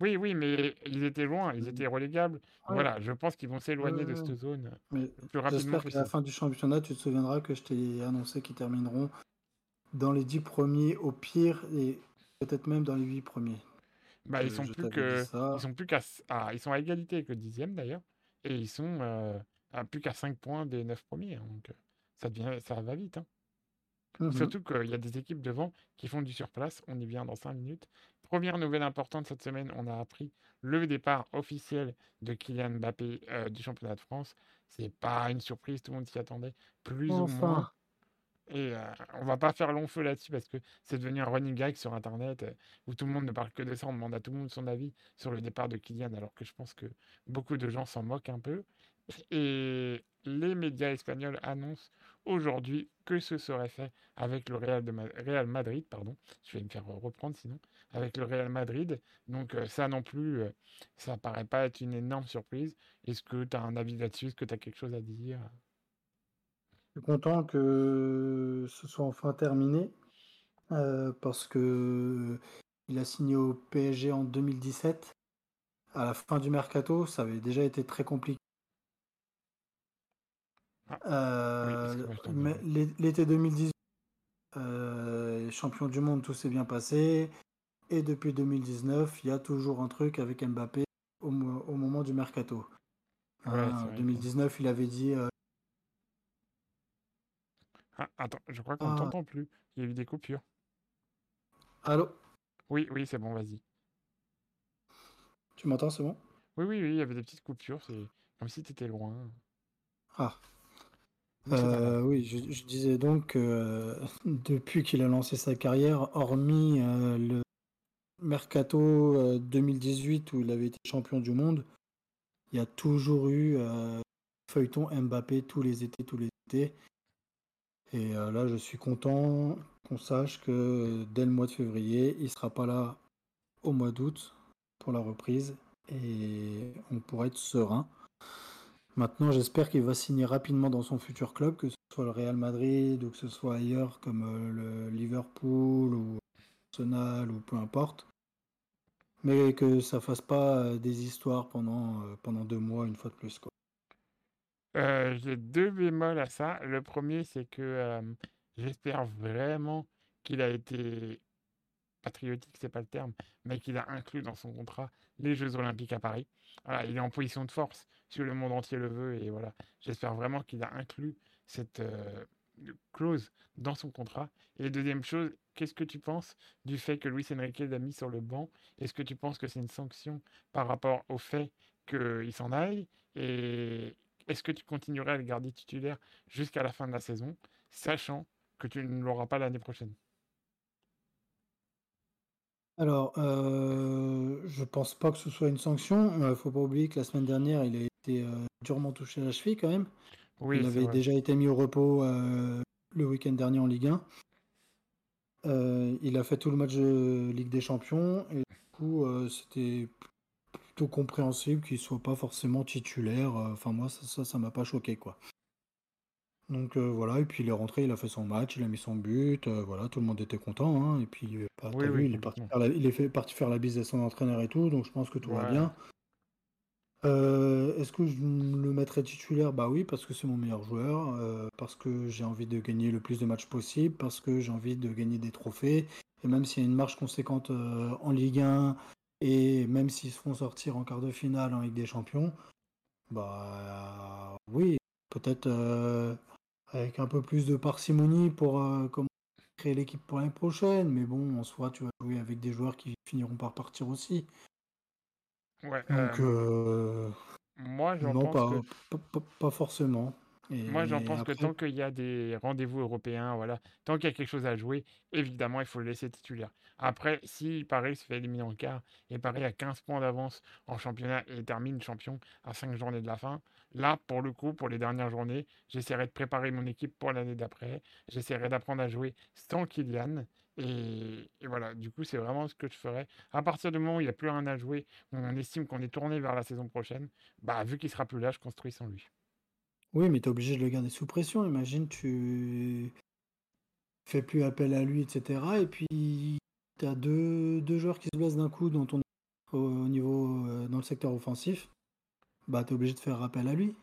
Oui, oui, mais ils étaient loin, ils étaient relégables. Ouais, Voilà, je pense qu'ils vont s'éloigner de ouais, cette zone Mais le plus rapidement j'espère qu'à la fin du championnat, tu te souviendras que je t'ai annoncé qu'ils termineront dans les 10 premiers au pire et peut-être même dans les 8 premiers. Bah, ils sont plus que, ils ça. sont plus qu'à, s- à- ils sont à égalité avec le dixième d'ailleurs, et ils sont euh, à plus qu'à 5 points des 9 premiers. hein, donc, euh, ça devient, ça va vite. hein. Mhm. Surtout qu'il y a des équipes devant qui font du surplace. On y vient dans 5 minutes. Première nouvelle importante cette semaine, on a appris le départ officiel de Kylian Mbappé euh, du championnat de France. C'est pas une surprise, tout le monde s'y attendait, plus ou moins. Et euh, on va pas faire long feu là-dessus parce que c'est devenu un running gag sur Internet euh, où tout le monde ne parle que de ça. On demande à tout le monde son avis sur le départ de Kylian, alors que je pense que beaucoup de gens s'en moquent un peu. Et les médias espagnols annoncent aujourd'hui que ce serait fait avec le Real, de Real Madrid. Pardon. Je vais me faire reprendre sinon. Avec le Real Madrid. Donc euh, ça non plus, ça paraît pas être une énorme surprise. Est-ce que tu as un avis là-dessus? Est-ce que tu as quelque chose à dire? Suis content que ce soit enfin terminé euh, parce que il a signé au PSG en 2017. À la fin du mercato, ça avait déjà été très compliqué. Ah, euh, l'été 2018, euh, champion du monde, tout s'est bien passé. Et depuis 2019, il y a toujours un truc avec Mbappé au, moment du mercato. en 2019, il avait dit ah, attends, je crois qu'on ne ah. t'entend plus. Il y a eu des coupures. Allô? Oui, oui, c'est bon, vas-y. Tu m'entends, c'est bon? Oui, oui, oui, il y avait des petites coupures. C'est comme si tu étais loin. Ah. Euh, oui, je, disais donc que euh, depuis qu'il a lancé sa carrière, hormis euh, le Mercato 2018 où il avait été champion du monde, il y a toujours eu feuilleton Mbappé tous les étés, tous les étés. Et euh, là, je suis content qu'on sache que dès le mois de février, il sera pas là au mois d'août pour la reprise et on pourra être serein. Maintenant, j'espère qu'il va signer rapidement dans son futur club, que ce soit le Real Madrid ou que ce soit ailleurs comme euh, le Liverpool ou Ou peu importe. Mais que ça fasse pas euh, des histoires pendant, pendant deux mois, une fois de plus. Quoi. Euh, j'ai deux bémols à ça. Le premier, c'est que j'espère vraiment qu'il a été patriotique, c'est pas le terme, mais qu'il a inclus dans son contrat les Jeux Olympiques à Paris. Voilà, il est en position de force, si le monde entier le veut, et voilà. J'espère vraiment qu'il a inclus cette clause dans son contrat. Et deuxième chose, qu'est-ce que tu penses du fait que Luis Enrique l'a mis sur le banc? Est-ce que tu penses que c'est une sanction par rapport au fait qu'il s'en aille? Et, est-ce que tu continuerais à le garder titulaire jusqu'à la fin de la saison, sachant que tu ne l'auras pas l'année prochaine? Alors, euh, je pense pas que ce soit une sanction. Il ne faut pas oublier que la semaine dernière, il a été euh, durement touché à la cheville quand même. Oui, il avait déjà été mis au repos euh, le week-end dernier en Ligue 1. Euh, il a fait tout le match de Ligue des Champions et du coup, c'était compréhensible qu'il soit pas forcément titulaire. Euh, enfin, moi, ça, ça, m'a pas choqué, quoi. Donc euh, voilà, et puis il est rentré, il a fait son match, il a mis son but, euh, voilà, tout le monde était content. Hein, et puis, bah, vu, il, est parti faire la, il est fait, parti faire la bise à son entraîneur et tout, donc je pense que tout va bien. Est-ce que je le mettrais titulaire? Bah oui, parce que c'est mon meilleur joueur, parce que j'ai envie de gagner le plus de matchs possible, parce que j'ai envie de gagner des trophées. Et même s'il y a une marge conséquente en Ligue 1, et même s'ils se font sortir en quart de finale en Ligue des Champions, bah oui, peut-être euh, avec un peu plus de parcimonie pour euh, créer l'équipe pour l'année prochaine. Mais bon, en soi, tu vas jouer avec des joueurs qui finiront par partir aussi. Ouais, Donc, euh, moi, j'en pense pas, pas forcément. Moi, j'en pense que tant qu'il y a des rendez-vous européens, voilà, tant qu'il y a quelque chose à jouer, évidemment, il faut le laisser titulaire. Après, si Paris se fait éliminer en quart et Paris a 15 points d'avance en championnat et termine champion à 5 journées de la fin, là, pour le coup, pour les dernières journées, j'essaierai de préparer mon équipe pour l'année d'après. J'essaierai d'apprendre à jouer sans Kylian. Et, voilà, du coup, c'est vraiment ce que je ferai. À partir du moment où il n'y a plus rien à jouer, on estime qu'on est tourné vers la saison prochaine, bah, vu qu'il sera plus là, je construis sans lui. Oui, mais tu es obligé de le garder sous pression. Imagine, tu fais plus appel à lui, etc. Et puis, tu as deux, deux joueurs qui se blessent d'un coup dans ton, au niveau, euh, dans le secteur offensif. Bah, tu es obligé de faire appel à lui.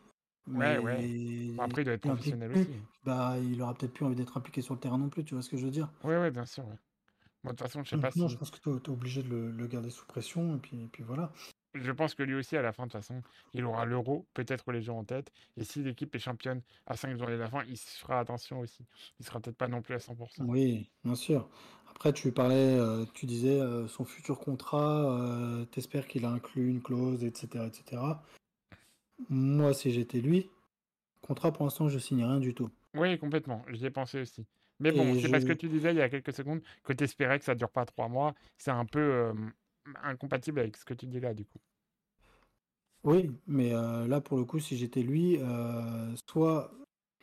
Ouais, ouais. après, il doit être professionnel aussi. Bah, il aura peut-être plus envie d'être impliqué sur le terrain non plus, tu vois ce que je veux dire? Ouais, ouais, bien sûr. Moi, de toute façon, je sais pas non, je pense que tu es, obligé de le, le, garder sous pression, et puis, et puis voilà je pense que lui aussi, à la fin, de toute façon, il aura l'euro, peut-être les gens en tête. Et si l'équipe est championne à 5 journées de la fin, il se fera attention aussi. Il sera peut-être pas non plus à 100%. Oui, bien sûr. Après, tu parlais, euh, tu disais euh, son futur contrat, euh, t'espères qu'il a inclus une clause, etc., etc. Moi, si j'étais lui, contrat pour l'instant, je signe rien du tout. Oui, complètement, j'y ai pensé aussi. Mais bon, c'est parce que je tu disais il y a quelques secondes que tu espérais que ça dure pas 3 mois. C'est un peu, hem, incompatible avec ce que tu dis là, du coup. Oui, mais heu, là, pour le coup, si j'étais lui, heu, soit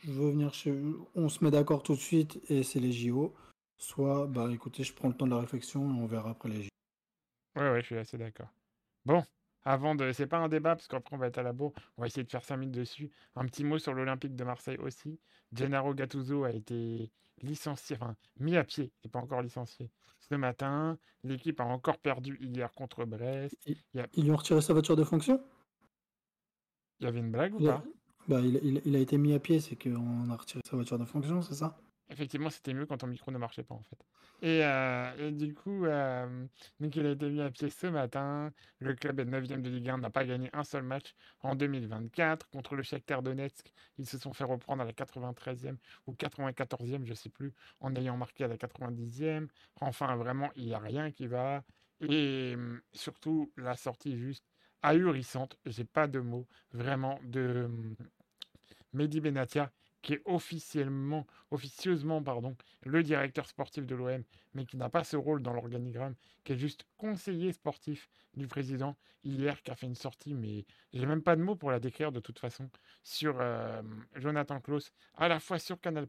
je veux venir chez on se met d'accord tout de suite et c'est les JO, soit, bah, écoutez, je prends le temps de la réflexion et on verra après les JO. Ouais, ouais, je suis assez d'accord. Bon, avant de c'est pas un débat parce qu'après on va être à la bourre, on va essayer de faire 5 minutes dessus. Un petit mot sur l'Olympique de Marseille aussi. Gennaro Gattuso a été licencié, enfin mis à pied et pas encore licencié ce matin. L'équipe a encore perdu hier contre Brest. Ils Il y a ils lui ont retiré sa voiture de fonction? il y avait une blague ou Il a pas? bah, il a été mis à pied, c'est qu'on a retiré sa voiture de fonction, c'est ça? Effectivement, c'était mieux quand ton micro ne marchait pas en fait. Et, et du coup, donc il a été mis à pied ce matin. Le club est 9e de Ligue 1, n'a pas gagné un seul match en 2024. Contre le Shakhtar Donetsk, ils se sont fait reprendre à la 93e ou 94e, je sais plus, en ayant marqué à la 90e. Enfin, vraiment, il y a rien qui va et mmh, surtout la sortie juste ahurissante, j'ai pas de mots, vraiment de, mmh, Mehdi Benatia qui est officiellement, officieusement pardon, le directeur sportif de l'OM, mais qui n'a pas ce rôle dans l'organigramme, qui est juste conseiller sportif du président hier, qui a fait une sortie, mais j'ai même pas de mots pour la décrire de toute façon, sur euh, Jonathan Klaus, à la fois sur Canal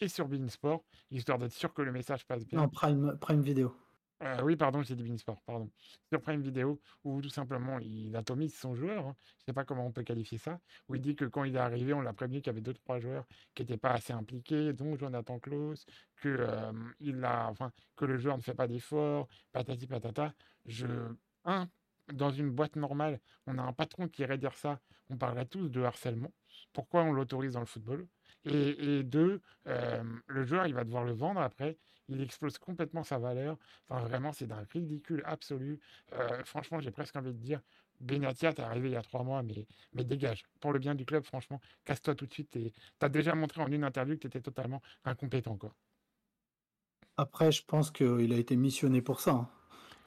et sur Beansport, histoire d'être sûr que le message passe bien. Non, Prime Prime Video. Euh, oui, pardon, j'ai dit Beansport, pardon. Sur Prime Video, où tout simplement il atomise son joueur, hein. je ne sais pas comment on peut qualifier ça, où il dit que quand il est arrivé, on l'a prévenu qu'il y avait deux trois joueurs qui n'étaient pas assez impliqués, dont Jonathan Klaus, que, il enfin, que le joueur ne fait pas d'efforts, patati patata. Je, un, dans une boîte normale, on a un patron qui irait dire ça, on parlerait tous de harcèlement. Pourquoi on l'autorise dans le football et, et deux, euh, le joueur, il va devoir le vendre après il explose complètement sa valeur. Enfin, vraiment, c'est d'un ridicule absolu. Euh, franchement, j'ai presque envie de dire, Benatia, t'es arrivé il y a trois mois, mais, mais dégage. Pour le bien du club, franchement, casse-toi tout de suite. Tu as déjà montré en une interview que tu étais totalement incompétent. Quoi. Après, je pense qu'il a été missionné pour ça.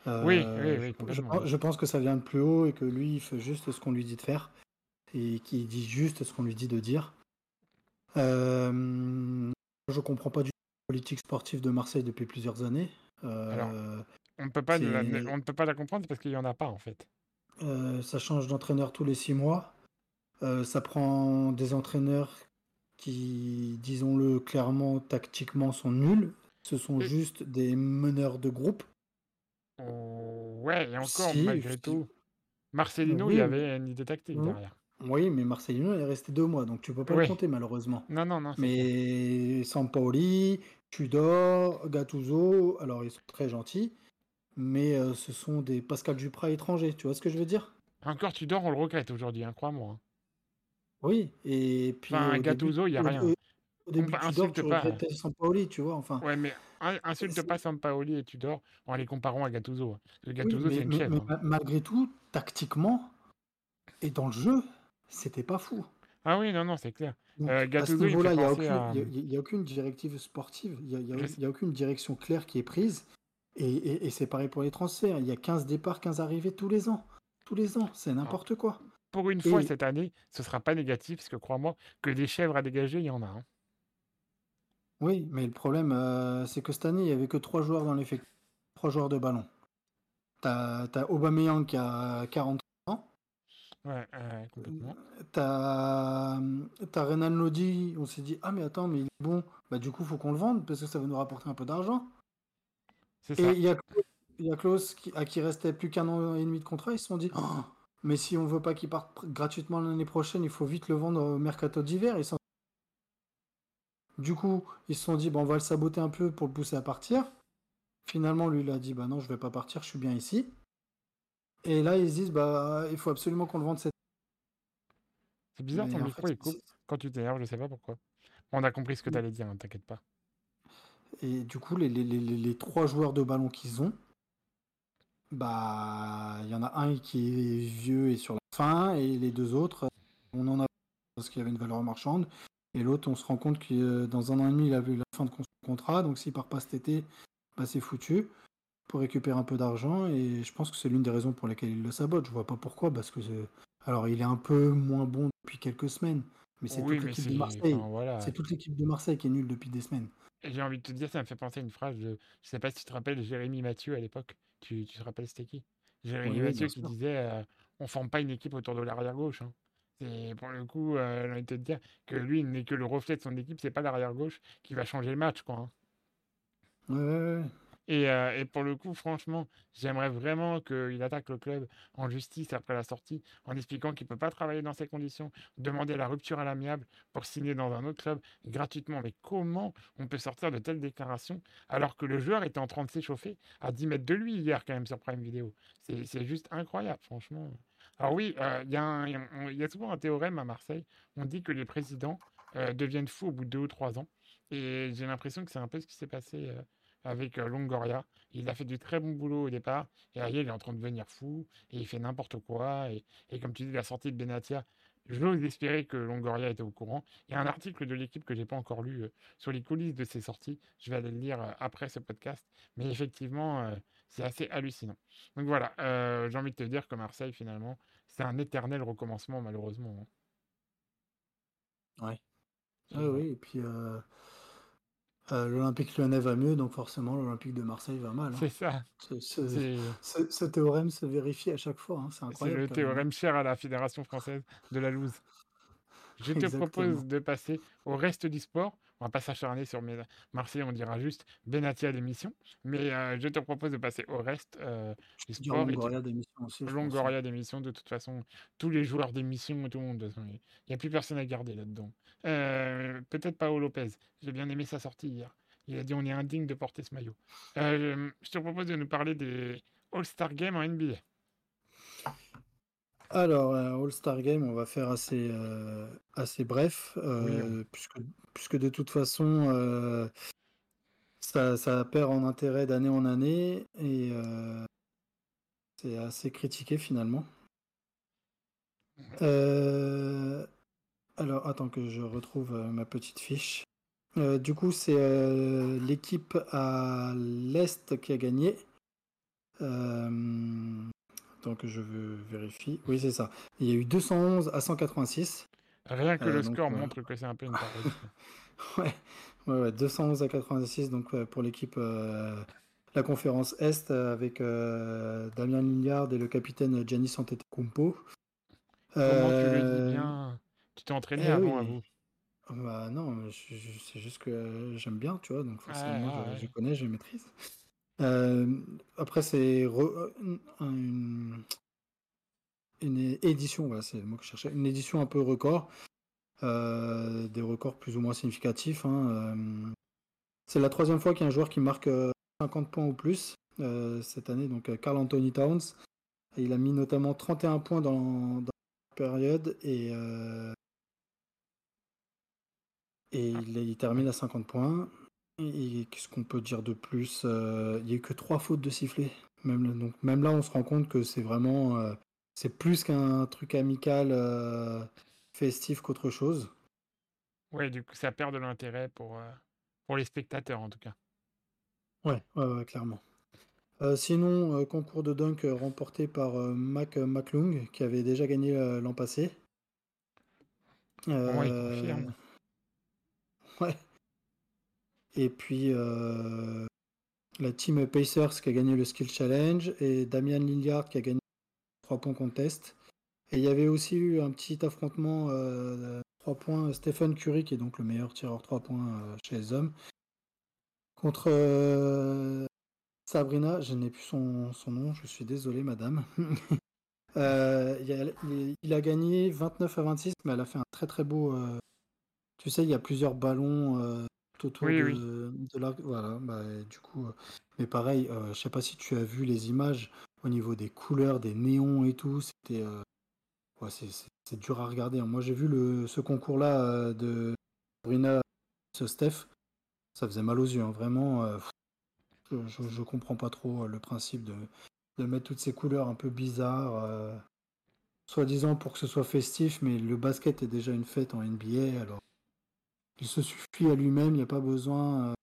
Hein. oui, oui, euh, oui, je, je, je, pense que ça vient de plus haut et que lui, il fait juste ce qu'on lui dit de faire et qu'il dit juste ce qu'on lui dit de dire. Euh, je comprends pas du politique sportive de Marseille depuis plusieurs années. Alors, euh, on, peut pas la, on ne peut pas la comprendre parce qu'il n'y en a pas en fait. Euh, ça change d'entraîneur tous les six mois. Euh, ça prend des entraîneurs qui, disons-le clairement, tactiquement sont nuls. Ce sont et... juste des meneurs de groupe. Oh, ouais, et encore, si, malgré tout. Marcelino, oui, il y avait une idée tactique oui. derrière. Oui, mais Marcelino est resté deux mois, donc tu peux pas oui. le compter malheureusement. Non, non, non. Mais Sampaoli, Tudor, Gattuso, alors ils sont très gentils, mais euh, ce sont des Pascal Duprat étrangers, tu vois ce que je veux dire? Encore Tudor, on le regrette aujourd'hui, hein, crois-moi. Hein. Oui, et puis. Enfin, Gattuso, il n'y a rien. Au, début, bah, Tudor, tu pas. Sampaoli, tu vois. Enfin, ouais, mais insulte pas Sampaoli et Tudor en les comparant à Gattuso. Le Gattuso, oui, c'est une. Mais, hein. malgré tout, tactiquement et dans le jeu, c'était pas fou. Ah oui, non, non, c'est clair. Donc, euh, à ce niveau-là, il n'y a, à... y a- aucune directive sportive, il n'y a, aucune direction claire qui est prise. Et, et- et c'est pareil pour les transferts. Il y a 15 départs, 15 arrivées tous les ans. Tous les ans, c'est n'importe quoi. Pour une fois, Et- cette année, ce sera pas négatif, parce que crois-moi, que des chèvres à dégager, il y en a. hein. Oui, mais le problème, euh, c'est que cette année, il n'y avait que 3 joueurs dans l'effectif. 3 joueurs de ballon. T'as as Aubameyang qui a 40 ans. Ouais, ouais, complètement. T'as as Renan Lodi. On s'est dit, ah mais attends, mais il est bon. Bah du coup, faut qu'on le vende parce que ça va nous rapporter un peu d'argent. C'est Et ça. il y a, il y a Klaus qui, à qui restait plus qu'un an et demi de contrat. Ils se sont dit, Oh, mais si on veut pas qu'il parte gratuitement l'année prochaine, il faut vite le vendre au mercato d'hiver. Ils Du coup, ils se sont dit, bon, on va le saboter un peu pour le pousser à partir. Finalement, lui, il a dit, bah non, je vais pas partir, je suis bien ici. Et là, ils se disent, bah, il faut absolument qu'on le vende cette C'est bizarre, Mais ton en micro, fait, il coupe c'est- quand tu t'énerves, je sais pas pourquoi. On a compris ce que tu allais dire, hein, t'inquiète pas. Et du coup, les, les, les, trois joueurs de ballon qu'ils ont, bah, il y en a un qui est vieux et sur la fin, et les deux autres, on en a parce qu'il y avait une valeur marchande, et l'autre, on se rend compte que euh, dans un an et demi, il a vu la fin de son contrat, donc s'il part pas cet été, bah, c'est foutu pour récupérer un peu d'argent, et je pense que c'est l'une des raisons pour lesquelles il le sabote. Je vois pas pourquoi, parce que alors il est un peu moins bon depuis quelques semaines, Mais c'est Oui, toute l'équipe de. Marseille. Enfin, voilà. C'est toute l'équipe de Marseille qui est nulle depuis des semaines. Et j'ai envie de te dire, ça me fait penser à une phrase de. Je sais pas si tu te rappelles Jérémy Mathieu à l'époque. Tu, tu te rappelles c'était qui? Jérémy Oui, Mathieu qui disait euh, on forme pas une équipe autour de l'arrière gauche. hein. C'est pour le coup, euh, j'ai envie de te dire que lui il n'est que le reflet de son équipe, c'est pas l'arrière gauche qui va changer le match, quoi. hein. Ouais, ouais, ouais. Et, euh, et pour le coup, franchement, j'aimerais vraiment qu'il attaque le club en justice après la sortie, en expliquant qu'il ne peut pas travailler dans ces conditions, demander la rupture à l'amiable pour signer dans un autre club gratuitement. Mais comment on peut sortir de telles déclarations alors que le joueur était en train de s'échauffer à 10 mètres de lui hier quand même sur Prime Video? C'est juste incroyable, franchement. Alors oui, euh, il y, a souvent un théorème à Marseille. On dit que les présidents euh, deviennent fous au bout de deux ou trois ans. Et j'ai l'impression que c'est un peu ce qui s'est passé avec euh, Longoria. Il a fait du très bon boulot au départ, et Ariel il est en train de devenir fou, et il fait n'importe quoi. Et, et comme tu dis, la sortie de Benatia, j'ose espérer que Longoria était au courant. Il y a un article de l'équipe que j'ai pas encore lu euh, sur les coulisses de ses sorties. Je vais aller le lire euh, après ce podcast. Mais effectivement, euh, c'est assez hallucinant. Donc voilà, j'ai envie de te dire que Marseille, finalement, c'est un éternel recommencement, malheureusement. hein. Ouais. Voilà. oui, et puis euh, l'Olympique lyonnais va mieux, donc forcément l'Olympique de Marseille va mal. hein. C'est ça. Ce, ce- C'est ce- ce théorème se vérifie à chaque fois, hein, C'est c'est incroyable le théorème cher à la Fédération française de la loose. Je te Exactement. propose de passer au reste du sport. On va pas s'acharner sur mes- Marseille, on dira juste Benatia d'émission. Mais euh, je te propose de passer au reste euh, du sport. Longoria d'émission aussi, hein. Longoria d'émission, de toute façon, tous les joueurs d'émission, tout le monde, il n'y a plus personne à garder là-dedans. Euh, Peut-être Paolo Lopez, j'ai bien aimé sa sortie hier. Il a dit on est indigne de porter ce maillot. Euh, je te propose de nous parler des All-Star Games en NBA. Alors, All-Star Game, on va faire assez, euh, assez bref, Oui, puisque, puisque de toute façon, euh, ça, ça perd en intérêt d'année en année et euh, c'est assez critiqué finalement. Euh, alors, attends que je retrouve ma petite fiche. Du coup, c'est l'équipe à l'Est qui a gagné. Donc, je veux vérifier. Oui, c'est ça. Il y a eu 211 à 186. Rien que Euh, le donc, score euh, montre que c'est un peu une parodie. Ouais, ouais, ouais, 211 à 86 donc euh, pour l'équipe euh, la conférence Est euh, avec euh, Damien Lillard et le capitaine Giannis Antetokounmpo. Comment tu le Euh, dis bien? Tu t'es entraîné eh avant, oui. avoue. Bah non, c'est juste que j'aime bien, tu vois, donc forcément ah, je, connais, je maîtrise. Euh, après c'est re- une, édition, voilà, c'est mot que je cherchais, une édition un peu record, euh, des records plus ou moins significatifs. hein, euh. c'est la troisième fois qu'il y a un joueur qui marque euh, 50 points ou plus euh, cette année, donc euh, Carl Anthony Towns. Il a mis notamment 31 points dans, la période et, euh, et il, termine à 50 points. Et, qu'est-ce qu'on peut dire de plus Euh, Il n'y a eu que trois fautes de sifflet. Même, donc, même là, on se rend compte que c'est vraiment. C'est plus qu'un truc amical euh, festif qu'autre chose. Ouais, du coup, ça perd de l'intérêt pour, euh, pour les spectateurs, en tout cas. Ouais, ouais, ouais, clairement. Euh, sinon, concours de dunk remporté par Mac McClung, qui avait déjà gagné l'an passé. Ouais, il confirme. ouais. Et puis la team Pacers qui a gagné le Skill Challenge et Damian Lillard qui a gagné 3 points contest. Et il y avait aussi eu un petit affrontement euh, 3 points Stephen Curry qui est donc le meilleur tireur 3 points euh, chez les hommes contre euh, Sabrina, je n'ai plus son, son nom, je suis désolé madame. Euh, il, a, il- a gagné 29 à 26 mais elle a fait un très très beau euh, tu sais, il y a plusieurs ballons euh, autour Oui, de, oui. de. Voilà, bah, du coup. mais pareil, je sais pas si tu as vu les images au niveau des couleurs, des néons et tout. C'était. ouais, c'est- dur à regarder. hein. Moi, j'ai vu le, ce concours-là de Brina, ce Steph. Ça faisait mal aux yeux, hein, vraiment. je, je, je comprends pas trop le principe de, de mettre toutes ces couleurs un peu bizarres. euh, Soi-disant pour que ce soit festif, mais le basket est déjà une fête en NBA, alors il se suffit à lui-même, il n'y a pas besoin euh,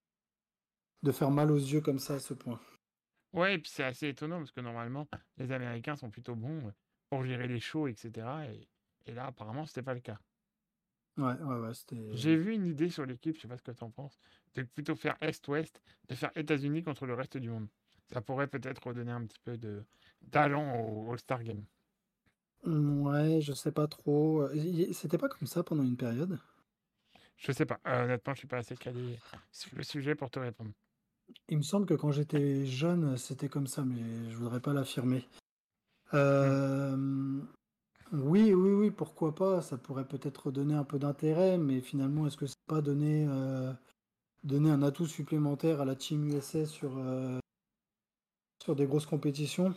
de faire mal aux yeux comme ça à ce point. Ouais, et puis c'est assez étonnant parce que normalement, les Américains sont plutôt bons euh, pour gérer les shows, etc. Et, et là, apparemment, c'était pas le cas. Ouais, ouais, ouais, J'ai c'était. vu une idée sur l'équipe, je sais pas ce que tu en penses, de plutôt faire Est-Ouest, de faire États-Unis contre le reste du monde. Ça pourrait peut-être redonner un petit peu de talent au All-Star Game. Ouais, je sais pas trop. C'était pas comme ça pendant une période? Je sais pas, euh, honnêtement, je suis pas assez calé sur le sujet pour te répondre. Il me semble que quand j'étais jeune, c'était comme ça, mais je voudrais pas l'affirmer. Hmm. Euh, Oui, oui, oui, pourquoi pas? Ça pourrait peut-être donner un peu d'intérêt, mais finalement, est-ce que c'est pas donner, euh, donner un atout supplémentaire à la Team USA sur, euh, sur des grosses compétitions?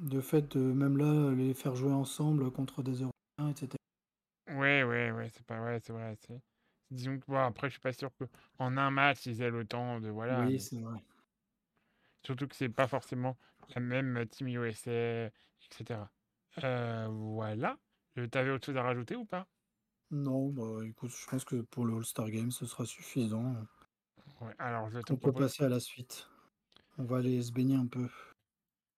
De fait même là, les faire jouer ensemble contre des Européens, etc. Ouais, ouais, ouais, c'est pas ouais, c'est vrai. c'est- Disons que bon, après, je suis pas sûr que en un match ils aient le temps de voilà, Oui, mais c'est vrai. surtout que c'est pas forcément la même Team USA, etc. Euh, voilà. Euh, T'avais autre chose à rajouter ou pas? Non, bah écoute, je pense que pour le All-Star Game, ce sera suffisant. Ouais, alors je te On peut passer à la suite. On va aller se baigner un peu.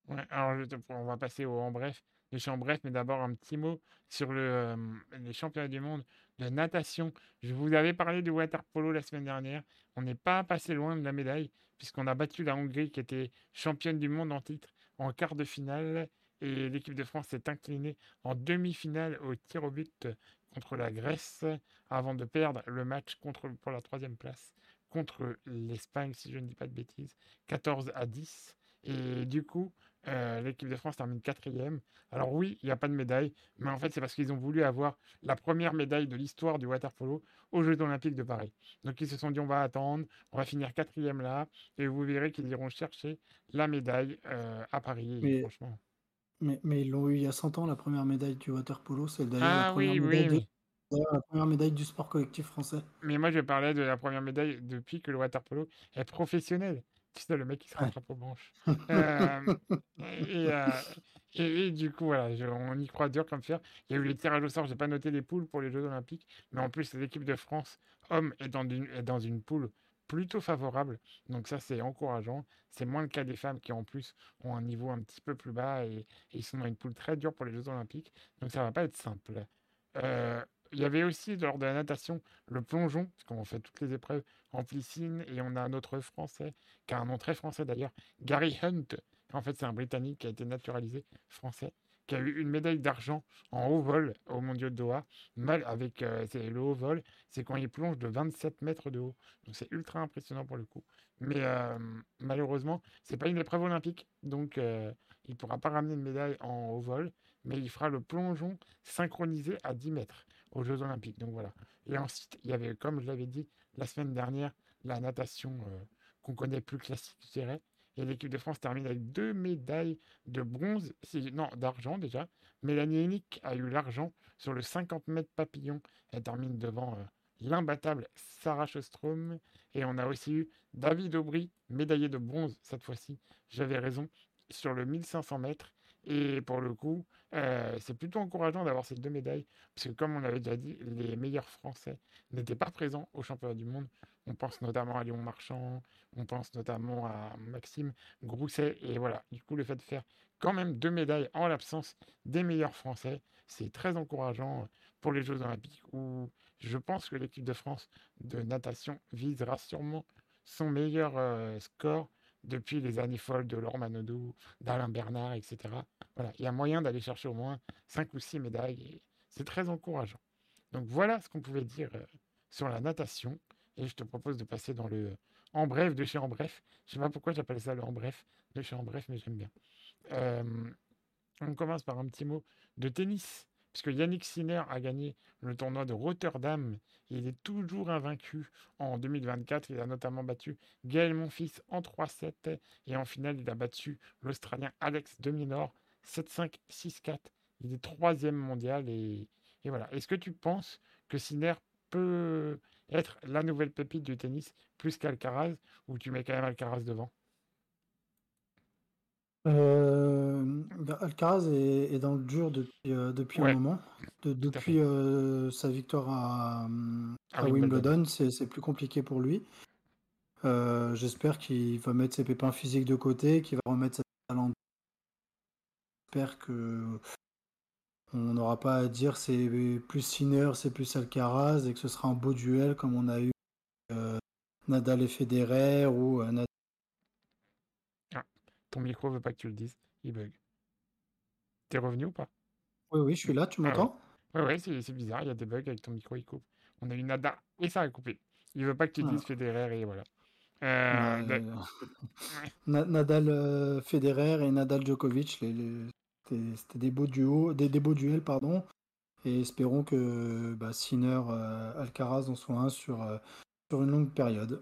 Ouais, alors je te- on va passer au en bref, les champs en bref, mais d'abord un petit mot sur le, les championnats du monde de natation. Je vous avais parlé du water polo la semaine dernière. On n'est pas passé loin de la médaille, puisqu'on a battu la Hongrie qui était championne du monde en titre en quart de finale. Et l'équipe de France s'est inclinée en demi-finale au tir au but contre la Grèce, avant de perdre le match contre, pour la troisième place contre l'Espagne, si je ne dis pas de bêtises, 14 à 10. Et du coup, euh, l'équipe de France termine quatrième. Alors oui, il n'y a pas de médaille, mais en fait c'est parce qu'ils ont voulu avoir la première médaille de l'histoire du water polo aux Jeux Olympiques de Paris. Donc ils se sont dit on va attendre, on va finir quatrième là, et vous verrez qu'ils iront chercher la médaille euh, à Paris. Mais, franchement. mais, mais ils l'ont eu il y a 100 ans, la première médaille du water polo. C'est d'ailleurs la Ah première oui, médaille oui, de, oui. d'ailleurs la première médaille du sport collectif français. Mais moi je parlais de la première médaille depuis que le water polo est professionnel. Tu sais, le mec qui se rattrape aux branches. Euh, et, euh, et- et du coup, voilà, je- on y croit dur comme fer. Il y a eu les tirages au sort, j'ai pas noté les poules pour les Jeux Olympiques, mais en plus, l'équipe de France, homme, est dans une, est dans une poule plutôt favorable. Donc ça, c'est encourageant. C'est moins le cas des femmes qui, en plus, ont un niveau un petit peu plus bas et, et ils sont dans une poule très dure pour les Jeux Olympiques. Donc ça va pas être simple. Euh, il y avait aussi, lors de la natation, le plongeon, parce qu'on fait toutes les épreuves en piscine, et on a un autre Français, qui a un nom très français d'ailleurs, Gary Hunt. En fait, c'est un Britannique qui a été naturalisé français, qui a eu une médaille d'argent en haut vol au Mondiaux de Doha. Mal avec euh, le haut vol, c'est quand il plonge de 27 mètres de haut. Donc c'est ultra impressionnant pour le coup. Mais euh, malheureusement, c'est pas une épreuve olympique, donc euh, il pourra pas ramener une médaille en haut vol, mais il fera le plongeon synchronisé à 10 mètres aux Jeux Olympiques. Donc voilà. Et ensuite, il y avait, comme je l'avais dit la semaine dernière, la natation euh, qu'on connaît plus classique, je dirais. Et l'équipe de France termine avec deux médailles de bronze, non, d'argent déjà. Mélanie Hennick a eu l'argent sur le 50 mètres papillon. Elle termine devant euh, l'imbattable Sarah Sjöström. Et on a aussi eu David Aubry, médaillé de bronze cette fois-ci. J'avais raison, sur le 1500 mètres. Et pour le coup, euh, c'est plutôt encourageant d'avoir ces deux médailles, parce que comme on avait déjà dit, les meilleurs Français n'étaient pas présents au championnat du monde. On pense notamment à Léon Marchand, on pense notamment à Maxime Grousset, et voilà. Du coup, le fait de faire quand même deux médailles en l'absence des meilleurs Français, c'est très encourageant pour les Jeux Olympiques, où je pense que l'équipe de France de natation visera sûrement son meilleur euh, score depuis les années folles de Laurent Manodou, d'Alain Bernard, etc. Voilà, il y a moyen d'aller chercher au moins 5 ou 6 médailles c'est très encourageant. Donc voilà ce qu'on pouvait dire euh, sur la natation et je te propose de passer dans le en bref de chez en bref. Je sais pas pourquoi j'appelle ça le en bref de chez en bref, mais j'aime bien. Euh, on commence par un petit mot de tennis, puisque Yannick Sinner a gagné le tournoi de Rotterdam. Il est toujours invaincu en 2024. Il a notamment battu Gaël Monfils en 3-7. Et en finale, il a battu l'Australien Alex Deminor 7-5, 6-4. Il est troisième mondial. Et, et voilà. Est-ce que tu penses que Sinner peut être la nouvelle pépite du tennis plus qu'Alcaraz ou tu mets quand même Alcaraz devant? Euh, bah, Alcaraz est, est dans le dur depuis, euh, depuis un moment. De- depuis euh, sa victoire à, À à Wimbledon. C'est plus compliqué pour lui. J'espère qu'il va mettre ses pépins physiques de côté, qu'il va remettre ses talents. J'espère que On n'aura pas à dire c'est plus Sinner, c'est plus Alcaraz et que ce sera un beau duel comme on a eu euh, Nadal et Federer ou euh, Nadal. Ah, ton micro veut pas que tu le dises, il bug. T'es revenu ou pas? Oui, oui, je suis là, tu Ah m'entends? Ouais, ouais, c'est bizarre, il y a des bugs avec ton micro, il coupe. On a eu Nada et ça a coupé. Il veut pas que tu Ah. dises Federer et voilà. Euh, d'a- Na- Nadal Federer et Nadal Djokovic, les- les- c'était des beaux duos, des, beaux duels, pardon. Et espérons que bah, Sinner, euh, Alcaraz en soit un sur, euh, sur une longue période.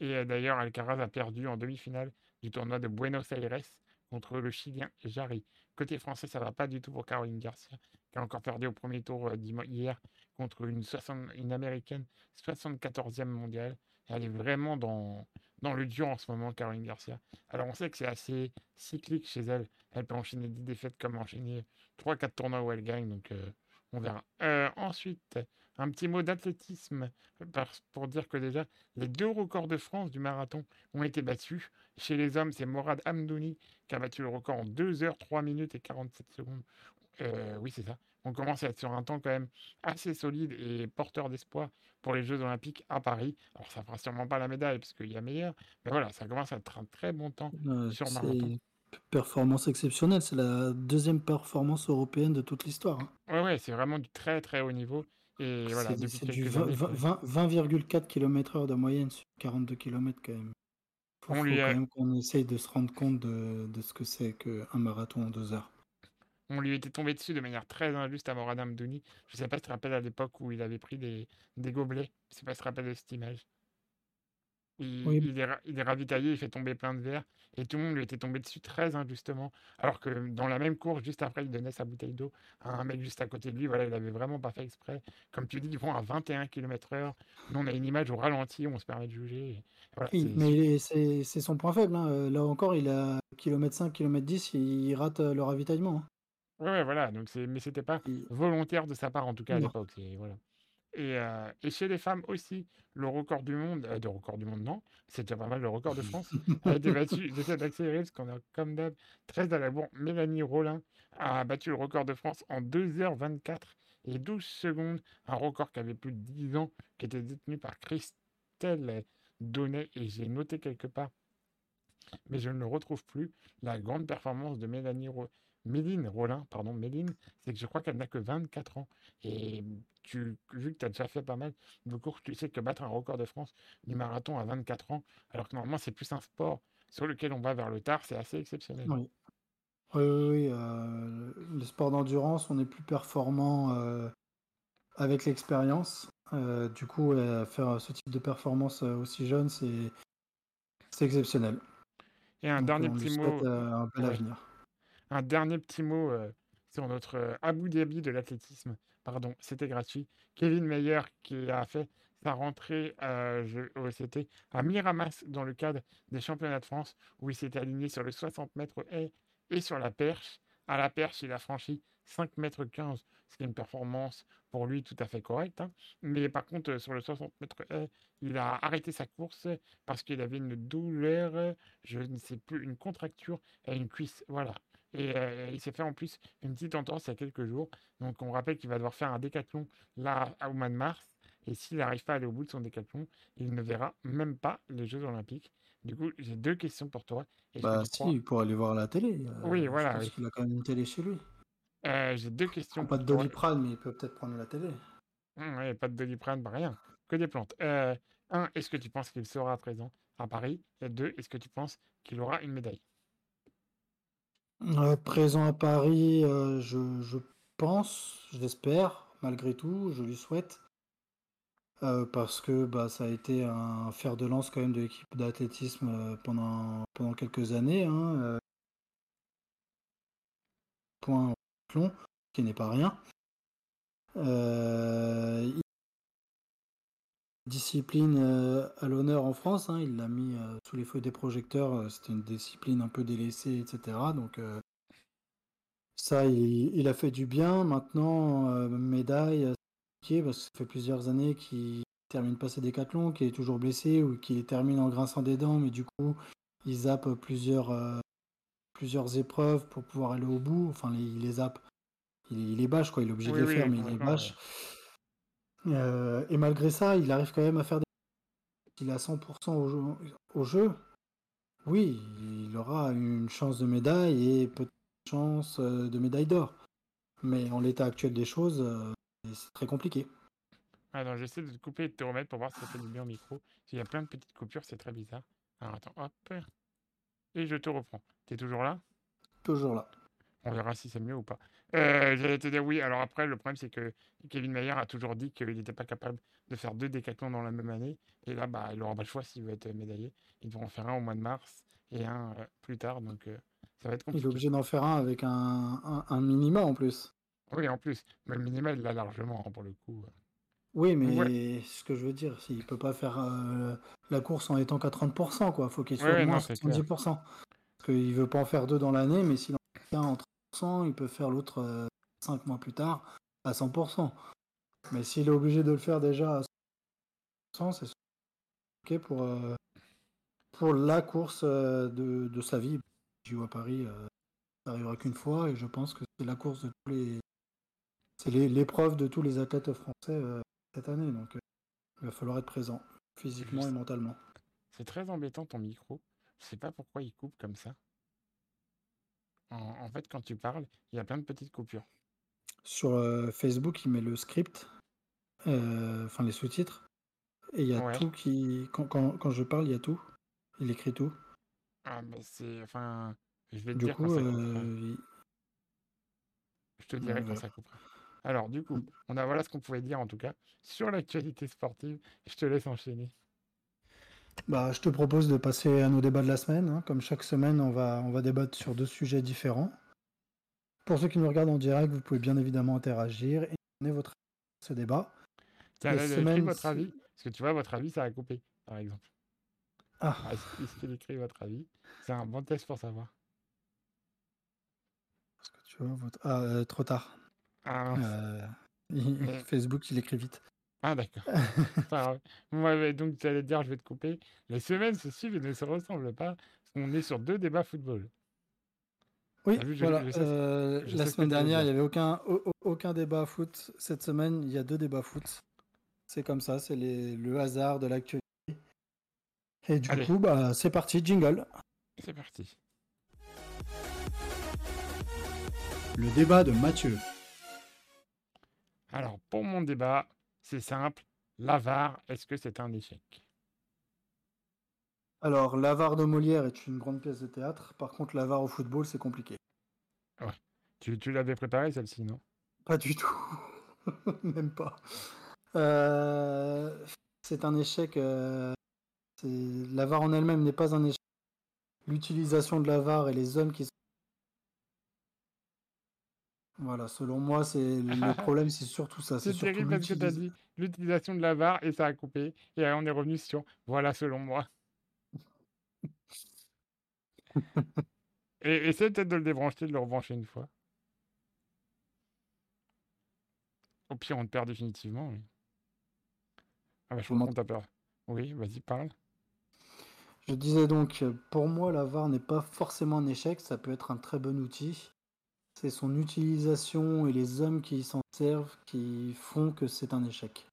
Et euh, d'ailleurs, Alcaraz a perdu en demi-finale du tournoi de Buenos Aires contre le Chilien Jarry. Côté français, ça va pas du tout pour Caroline Garcia, qui a encore perdu au premier tour hier contre une, 60 une américaine 74e mondiale. Elle est vraiment dans, dans le dur en ce moment, Caroline Garcia. Alors on sait que c'est assez cyclique chez elle. Elle peut enchaîner 10 défaites comme enchaîner 3-4 tournois où elle gagne, donc euh, on verra. Euh, ensuite, un petit mot d'athlétisme pour dire que déjà, les deux records de France du marathon ont été battus. Chez les hommes, c'est Morad Hamdouni qui a battu le record en 2 heures, 3 minutes et 47 secondes. Euh, oui, c'est ça. On commence à être sur un temps quand même assez solide et porteur d'espoir pour les Jeux Olympiques à Paris. Alors, ça fera sûrement pas la médaille parce qu'il y a meilleur, mais voilà, ça commence à être un très bon temps Euh, sur marathon. performance exceptionnelle. C'est la deuxième performance européenne de toute l'histoire. hein. Ouais, ouais, c'est vraiment du très très haut niveau. Et voilà, C'est du quelques 20 années. 20 que- 20 20,4 km/h de moyenne sur 42 km quand même. Faut, On faut lui quand a- même qu'on essaye de se rendre compte de, de ce que c'est qu'un marathon en deux heures. On lui était tombé dessus de manière très injuste à Morad Hamdouni. Je sais pas si tu te rappelles à l'époque où il avait pris des, des gobelets. Je sais pas si tu te rappelles de cette image. Il, Oui. il est, ra- il est ravitaillé, il fait tomber plein de verres. Et tout le monde lui était tombé dessus très injustement. Alors que dans la même course, juste après, il donnait sa bouteille d'eau à un mec juste à côté de lui. Voilà, il avait vraiment pas fait exprès. Comme tu dis, ils vont à 21 km/h. Nous, on a une image au ralenti, on se permet de juger. Voilà, Oui, mais c'est son point faible. hein. Euh, Là encore, il a kilomètre 5, kilomètre 10, il rate le ravitaillement. Ouais, ouais, voilà. Donc c'est, mais c'était pas volontaire de sa part, en tout cas à Non. l'époque. C'est voilà. Et, euh, et chez les femmes aussi, le record du monde, euh, de record du monde, non, c'était pas mal le record de France, a été battu. J'essaie d'accélérer parce qu'on a comme d'hab très à la bourre. Mélanie Rollin a battu le record de France en 2h24 et 12 secondes, un record qui avait plus de 10 ans, qui était détenu par Christelle Donnet. Et j'ai noté quelque part, mais je ne le retrouve plus, la grande performance de Mélanie Ro- Méline Rollin, pardon, Méline, c'est que je crois qu'elle n'a que 24 ans. Et tu, vu que tu as déjà fait pas mal de courses, tu sais que battre un record de France du marathon à 24 ans, alors que normalement c'est plus un sport sur lequel on va vers le tard, c'est assez exceptionnel. Oui, oui, oui, euh, les sports d'endurance, on est plus performant euh, avec l'expérience. Euh, du coup, faire ce type de performance euh, aussi jeune, c'est exceptionnel. Et un Donc, dernier petit mot, un bel ouais. avenir. Un dernier petit mot euh, sur notre euh, Abu Dhabi de l'athlétisme. Pardon, c'était gratuit. Kevin Meyer qui a fait sa rentrée euh, CT à Miramas dans le cadre des championnats de France où il s'était aligné sur le 60 mètres haie et sur la perche. À la perche, il a franchi 5 mètres 15, ce qui est une performance pour lui tout à fait correcte. hein. Mais par contre, sur le 60 mètres il a arrêté sa course parce qu'il avait une douleur, je ne sais plus, une contracture à une cuisse. Voilà. Et euh, il s'est fait en plus une petite entorse il y a quelques jours. Donc on rappelle qu'il va devoir faire un décathlon là au mois de mars. Et s'il n'arrive pas à aller au bout de son décathlon, il ne verra même pas les Jeux Olympiques. Du coup, j'ai deux questions pour toi. Bah si, crois- il pourrait aller voir la télé. euh, Oui, voilà, pense oui. qu'il a quand même une télé chez lui. Euh, j'ai deux questions Pas pour de. Doliprane, mais il peut peut-être prendre la télé. Hum, ouais, pas de doliprane, pas rien. Que des plantes. Un, est-ce que tu penses qu'il sera présent à Paris? Et deux, est-ce que tu penses qu'il aura une médaille? Euh, présent à Paris, euh, je, pense, je l'espère, malgré tout, je lui souhaite. Euh, parce que bah, ça a été un fer de lance quand même de l'équipe d'athlétisme pendant, pendant quelques années. Hein, point plomb, qui n'est pas rien. Discipline euh, à l'honneur en France, hein, il l'a mis euh, sous les feux des projecteurs, euh, c'était une discipline un peu délaissée, etc. Donc ça, il, il a fait du bien. Maintenant, médaille, c'est parce que ça fait plusieurs années qu'il termine pas ses décathlons, qu'il est toujours blessé ou qu'il termine en grinçant des dents, mais du coup, il zappe plusieurs, plusieurs épreuves pour pouvoir aller au bout. Enfin, les- il les zappe. il, il est bâche, quoi. Il est obligé Oui, de les oui, faire, mais il est complètement, bâche. Euh, et malgré ça, il arrive quand même à faire des... Il a 100% au jeu, au jeu. Oui, il aura une chance de médaille et peut-être une chance euh, de médaille d'or. Mais en l'état actuel des choses, euh, c'est très compliqué. Attends, j'essaie de te couper et de te remettre pour voir si ça fait du bien au micro. S'il y a plein de petites coupures, c'est très bizarre. Alors attends, hop. Et je te reprends. T'es toujours là? Toujours là. On verra si c'est mieux ou pas. Euh, J'allais te dire oui. Alors après, le problème, c'est que Kevin Mayer a toujours dit qu'il n'était pas capable de faire deux décathlons dans la même année. Et là, bah, il n'aura pas le choix s'il veut être médaillé. Ils vont en faire un au mois de mars et un euh, plus tard. Donc euh, ça va être Il est compliqué. obligé d'en faire un avec un, un, un minima en plus. Oui, en plus. Mais le minimal, il l'a largement hein, pour le coup. Oui, Donc mais voilà. ce que je veux dire, s'il peut pas faire euh, la course en étant qu'à 30%, quoi. Faut qu'il Ouais, soit au ouais, moins non, à c'est clair. 70%. Parce qu'il veut pas en faire deux dans l'année, mais s'il en fait un en 30%, il peut faire l'autre euh, 5 mois plus tard à 100%. Mais s'il est obligé de le faire déjà à 100%, c'est ok pour, euh, pour la course euh, de, de sa vie. JO à Paris, euh, ça arrivera qu'une fois, et je pense que c'est la course de tous les. C'est l'épreuve de tous les athlètes français euh, cette année. Donc euh, il va falloir être présent, physiquement et mentalement. C'est très embêtant ton micro. Je sais pas pourquoi il coupe comme ça. En, en fait, quand tu parles, il y a plein de petites coupures. Sur euh, Facebook, il met le script, euh, enfin les sous-titres, et il y a Ouais. tout qui. Quand, quand, quand je parle, il y a tout. Il écrit tout. Ah, bah c'est. Enfin. Je vais te Du dire quand coup, ça euh, il- Je te dirai quand ça coupera. Alors, du coup, on a voilà ce qu'on pouvait dire en tout cas sur l'actualité sportive. Je te laisse enchaîner. Bah, je te propose de passer à nos débats de la semaine. hein. Comme chaque semaine, on va, on va débattre sur deux sujets différents. Pour ceux qui nous regardent en direct, vous pouvez bien évidemment interagir et donner votre avis sur ce débat. Tiens, là, votre avis. Parce que tu vois, votre avis, ça a coupé, par exemple. Ah, Alors, Est-ce qu'il écrit votre avis C'est un bon test pour savoir? parce que tu vois, votre... ah euh, trop tard. Ah. Euh, il- Facebook, il écrit vite. Ah, d'accord. Moi, donc, tu allais te dire, je vais te couper. Les semaines se suivent et ne se ressemblent pas. Qu'on est sur deux débats football. Oui, vu, voilà. je sais ce- euh, je la semaine dernière, il n'y avait aucun, au- au- aucun débat foot. Cette semaine, il y a deux débats foot. C'est comme ça, c'est le hasard de l'actualité. Et du Allez. coup, bah, c'est parti, jingle. C'est parti. Le débat de Mathieu. Alors, pour mon débat, c'est simple. L'avare, est-ce que c'est un échec? Alors, l'avare de Molière est une grande pièce de théâtre. Par contre, l'avare au football, c'est compliqué. Tu, tu l'avais préparé, celle-ci, non? Pas du tout. Même pas. Euh, c'est un échec. euh, L'avare en elle-même n'est pas un échec. L'utilisation de l'avare et les hommes qui sont. Voilà, selon moi, c'est le problème, c'est surtout ça. C'est terrible parce que tu as dit l'utilisation de l'avare et ça a coupé. Et on est revenu sur voilà, selon moi. et essaie peut-être de le débrancher, de le rebrancher une fois. Au pire, on te perd définitivement. oui. Ah bah, je comprends ta peur. Oui, vas-y, parle. Je disais donc, pour moi, la VAR n'est pas forcément un échec, ça peut être un très bon outil. C'est son utilisation et les hommes qui s'en servent qui font que c'est un échec.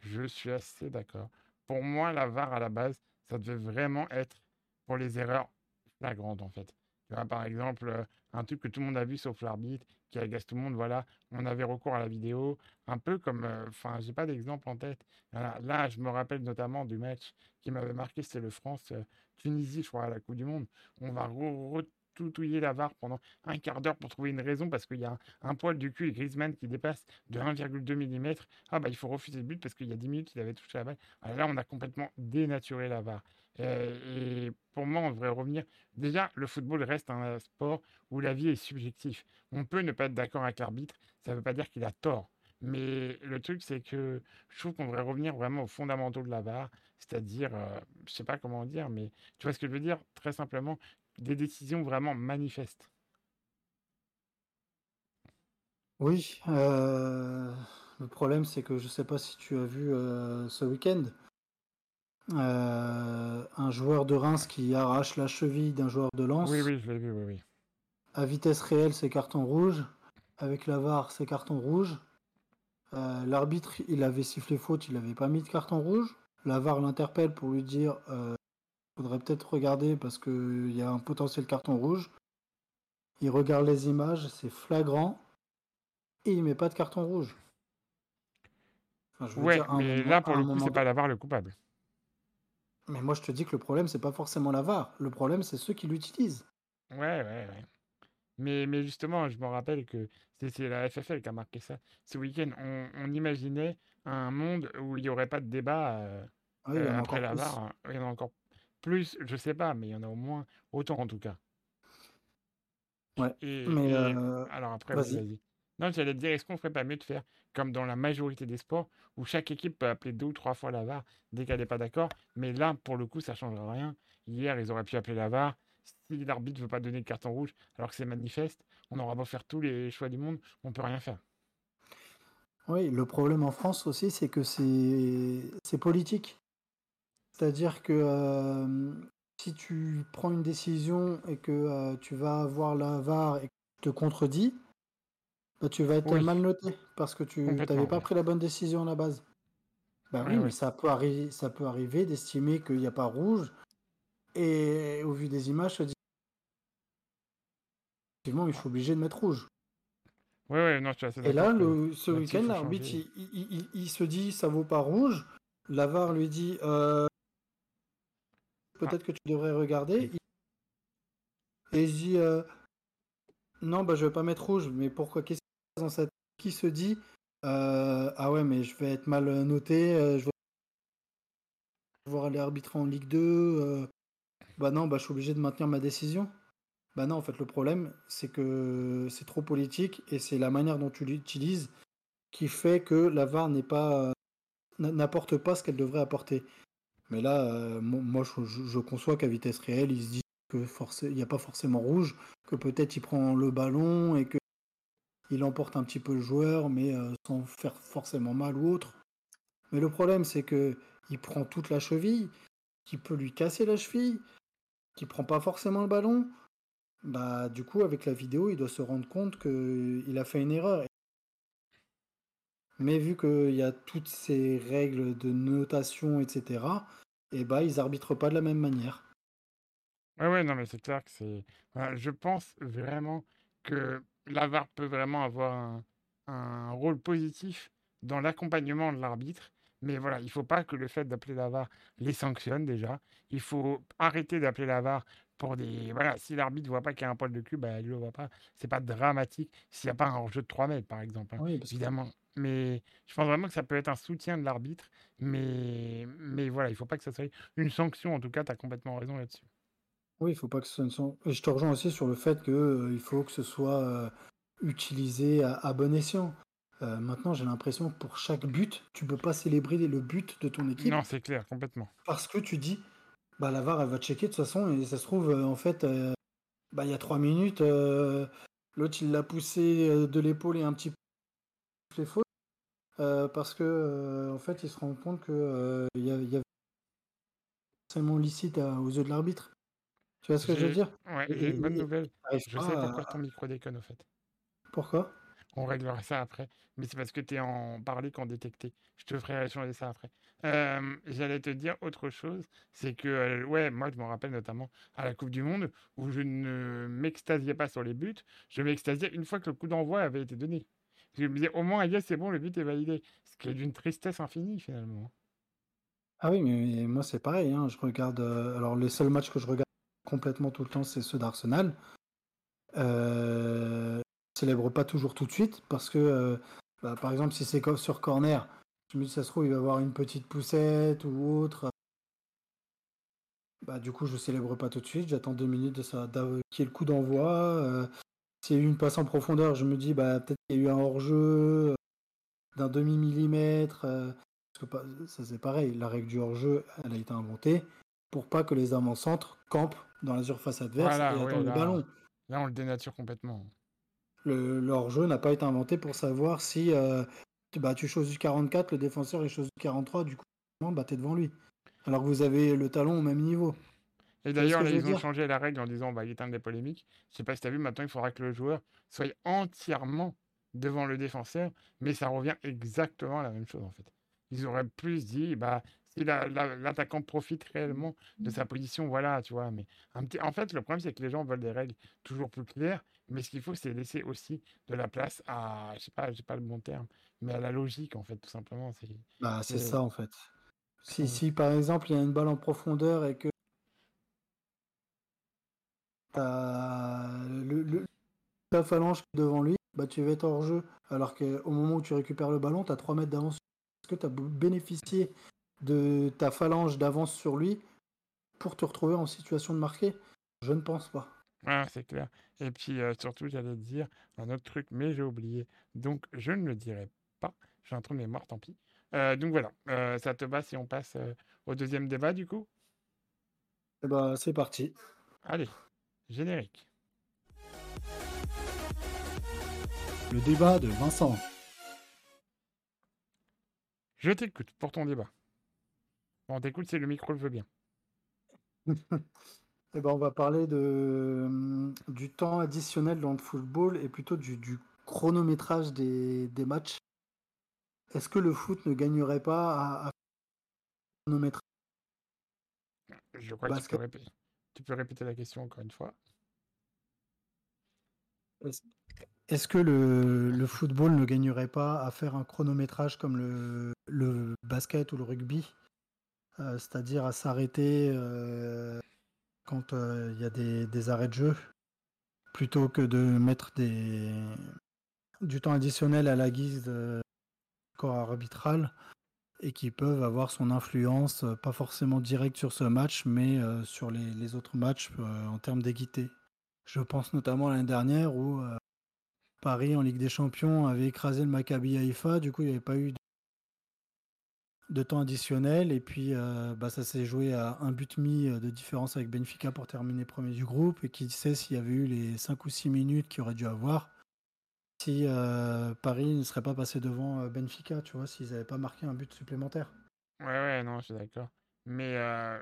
Je suis assez d'accord. Pour moi, la VAR à la base, ça devait vraiment être pour les erreurs flagrantes en fait. Tu vois, par exemple, euh, un truc que tout le monde a vu sauf l'arbitre, qui agace tout le monde, voilà, on avait recours à la vidéo, un peu comme, euh, enfin, j'ai pas d'exemple en tête. Là, je me rappelle notamment du match qui m'avait marqué, c'était le France-Tunisie, je crois, à la Coupe du Monde. On va re- retouiller la VAR pendant un quart d'heure pour trouver une raison parce qu'il y a un, poil du cul et Griezmann qui dépasse de 1,2 mm. Ah bah il faut refuser le but parce qu'il y a 10 minutes il avait touché la balle. Ah, là on a complètement dénaturé la VAR. Euh, et pour moi on devrait revenir. Déjà le football reste un sport où la vie est subjective. On peut ne pas être d'accord avec l'arbitre, ça ne veut pas dire qu'il a tort. Mais le truc c'est que je trouve qu'on devrait revenir vraiment aux fondamentaux de la VAR, c'est-à-dire, euh, je sais pas comment dire, mais tu vois ce que je veux dire? Très simplement, des décisions vraiment manifestes. Oui, euh, le problème c'est que je sais pas si tu as vu euh, ce week-end euh, un joueur de Reims qui arrache la cheville d'un joueur de Lens Oui, oui, je l'ai vu, oui, oui. à vitesse réelle, c'est carton rouge. avec la VAR, c'est carton rouge. L'arbitre, il avait sifflé faute, il n'avait pas mis de carton rouge. La VAR l'interpelle pour lui dire faudrait peut-être regarder parce qu'il y a un potentiel carton rouge. Il regarde les images, c'est flagrant, et il met pas de carton rouge. Enfin, je veux ouais, dire, mais moment, là, pour le coup, c'est pas la VAR le coupable. Mais moi, je te dis que le problème, c'est pas forcément la VAR. Le problème, c'est ceux qui l'utilisent. Ouais, ouais, ouais. Mais, mais justement, je me rappelle que c'est la FFL qui a marqué ça. Ce week-end, on, on, imaginait un monde où il n'y aurait pas de débat euh, ah oui, euh, après la VAR. Hein. Il y en a encore plus, je sais pas, mais il y en a au moins autant en tout cas. Ouais. Et, mais euh... alors après, vas-y. Vas non, j'allais te dire, est-ce qu'on ferait pas mieux de faire comme dans la majorité des sports où chaque équipe peut appeler deux ou trois fois la VAR dès qu'elle n'est pas d'accord Mais là, pour le coup, ça ne changera rien. Hier, ils auraient pu appeler la VAR. Si l'arbitre ne veut pas donner le carton rouge alors que c'est manifeste, on aura beau faire tous les choix du monde, on peut rien faire. Oui, le problème en France aussi, c'est que c'est politique. C'est-à-dire que euh, si tu prends une décision et que euh, tu vas voir la VAR et que tu te contredis, bah, tu vas être mal noté parce que tu n'avais pas pris la bonne décision à la base. Bah oui, mais ça peut, arriver, ça peut arriver d'estimer qu'il n'y a pas rouge et au vu des images, se effectivement, il faut obligé de mettre rouge. Oui, oui, non, je suis assez Et là, le, ce week-end, l'arbitre, il, il, se dit ça vaut pas rouge. L'avare lui dit euh, peut-être que tu devrais regarder. Et il dit euh, non, bah, je vais pas mettre rouge, mais pourquoi Qu'est-ce dans cette qui se dit euh, ah ouais mais je vais être mal noté, euh, je vais devoir aller arbitrer en Ligue 2, euh, bah non, bah je suis obligé de maintenir ma décision. Bah non, en fait le problème c'est que c'est trop politique et c'est la manière dont tu l'utilises qui fait que la VAR n'est pas n'apporte pas ce qu'elle devrait apporter. Mais là, moi je, je conçois qu'à vitesse réelle, il se dit que il n'y a pas forcément rouge, que peut-être il prend le ballon et que il emporte un petit peu le joueur, mais euh, sans faire forcément mal ou autre. Mais le problème, c'est que il prend toute la cheville, qui peut lui casser la cheville, qui prend pas forcément le ballon. Bah, du coup, avec la vidéo, il doit se rendre compte qu'il a fait une erreur. Mais vu qu'il y a toutes ces règles de notation, etc., et bah, ils arbitrent pas de la même manière. Ouais, ouais, non, mais c'est clair que c'est. je pense vraiment que la peut vraiment avoir un, rôle positif dans l'accompagnement de l'arbitre. Mais voilà, il ne faut pas que le fait d'appeler la les sanctionne déjà. Il faut arrêter d'appeler la pour des. Voilà, si l'arbitre ne voit pas qu'il y a un poil de cul, bah, il ne le voit pas. C'est pas dramatique s'il n'y a pas un hors-jeu de 3 mètres, par exemple. Hein, évidemment. Mais je pense vraiment que ça peut être un soutien de l'arbitre. Mais, mais voilà, il ne faut pas que ça soit une sanction. En tout cas, tu as complètement raison là-dessus. Oui, il faut pas que ce soit. Et je te rejoins aussi sur le fait qu'il euh, faut que ce soit euh, utilisé à, bon escient. Euh, maintenant, j'ai l'impression que pour chaque but, tu peux pas célébrer le but de ton équipe. Non, c'est clair, complètement. Parce que tu dis, bah la VAR, elle va checker de toute façon, et ça se trouve, en fait, bah il y a trois minutes, l'autre il l'a poussé de l'épaule et un petit peu faute. parce que en fait, il se rend compte que il y, y a seulement licite aux yeux de l'arbitre. Tu vois ce que je veux dire? Ouais, j'ai une bonne nouvelle. Je sais pourquoi ton micro déconne, au fait. Pourquoi? On réglera ça après. Mais c'est parce que tu es en parler qu'en détecté. Je te ferai changer ça après. J'allais te dire autre chose. C'est que, ouais, moi, je me rappelle notamment à la Coupe du Monde où je ne m'extasiais pas sur les buts. Je m'extasiais une fois que le coup d'envoi avait été donné. Je me disais, au moins, c'est bon, le but est validé. Ce qui est d'une tristesse infinie, finalement. Ah oui, mais moi, c'est pareil. Hein. Je regarde. Alors, les seuls matchs que je regarde complètement tout le temps, c'est ceux d'Arsenal. Euh, célèbre pas toujours tout de suite parce que, bah, par exemple, si c'est sur corner, je me dis ça se trouve il va avoir une petite poussette ou autre. Bah, du coup, je célèbre pas tout de suite. J'attends deux minutes de ça, qu'il y ait le coup d'envoi. Euh, s'il y a eu une passe en profondeur, je me dis bah peut-être qu'il y a eu un hors-jeu euh, d'un demi millimètre. parce que ça c'est pareil, la règle du hors-jeu, elle a été inventée pour pas que les avant-centres campent dans la surface adverse et attendent le ballon. Là, on le dénature complètement. Le, leur jeu n'a pas été inventé pour savoir si euh, bah, tu choses du 44, le défenseur est chose du 43, du coup, bah, tu es devant lui. Alors que vous avez le talon au même niveau. Et d'ailleurs, ils ont changé la règle en disant, bah, il est un des polémiques. Je sais pas si tu as vu, maintenant, il faudra que le joueur soit entièrement devant le défenseur, mais ça revient exactement à la même chose en fait. Ils auraient plus dit, bah, si l'attaquant profite réellement de sa position, voilà, tu vois. Mais un petit... en fait, le problème, c'est que les gens veulent des règles toujours plus claires, mais ce qu'il faut, c'est laisser aussi de la place à, je sais pas, j'ai pas le bon terme, mais à la logique, en fait, tout simplement. C'est bah, ça, en fait. Si, si, par exemple, il y a une balle en profondeur et que le, le, ta phalange devant lui, bah, tu vas être hors jeu. Alors qu'au moment où tu récupères le ballon, tu as 3 mètres d'avance. Est-ce que tu as bénéficié de ta phalange d'avance sur lui pour te retrouver en situation de marquer? Je ne pense pas. Ah, c'est clair. Et puis euh, surtout, j'allais te dire un autre truc, mais j'ai oublié. Donc, je ne le dirai pas. J'ai un trou de mémoire, tant pis. Euh, donc voilà, euh, ça te va si on passe au deuxième débat du coup? Eh ben, C'est parti. Allez, générique. Le débat de Vincent. Je t'écoute pour ton débat. Bon, t'écoute si le micro le veut bien. eh ben, on va parler de, hum, du temps additionnel dans le football et plutôt du, chronométrage des, matchs. Est-ce que le foot ne gagnerait pas à, chronométrage Je crois que tu peux, répéter, tu peux répéter la question encore une fois. Est-ce que le, football ne gagnerait pas à faire un chronométrage comme le, basket ou le rugby? Euh, C'est-à-dire à, s'arrêter euh, quand euh, il y a des, arrêts de jeu, plutôt que de mettre des, du temps additionnel à la guise de corps arbitral et qui peuvent avoir son influence, pas forcément directe sur ce match, mais sur les, autres matchs en termes d'équité. Je pense notamment à l'année dernière où Paris en Ligue des Champions avait écrasé le Maccabi Haïfa, du coup il n'y avait pas eu de temps additionnel. Et puis euh, bah, ça s'est joué à un but euh, de différence avec Benfica pour terminer premier du groupe. Et qui sait s'il y avait eu les 5 ou 6 minutes qu'il aurait dû avoir si euh, Paris ne serait pas passé devant Benfica, tu vois, s'ils n'avaient pas marqué un but supplémentaire. Ouais, ouais, non, je suis d'accord. Mais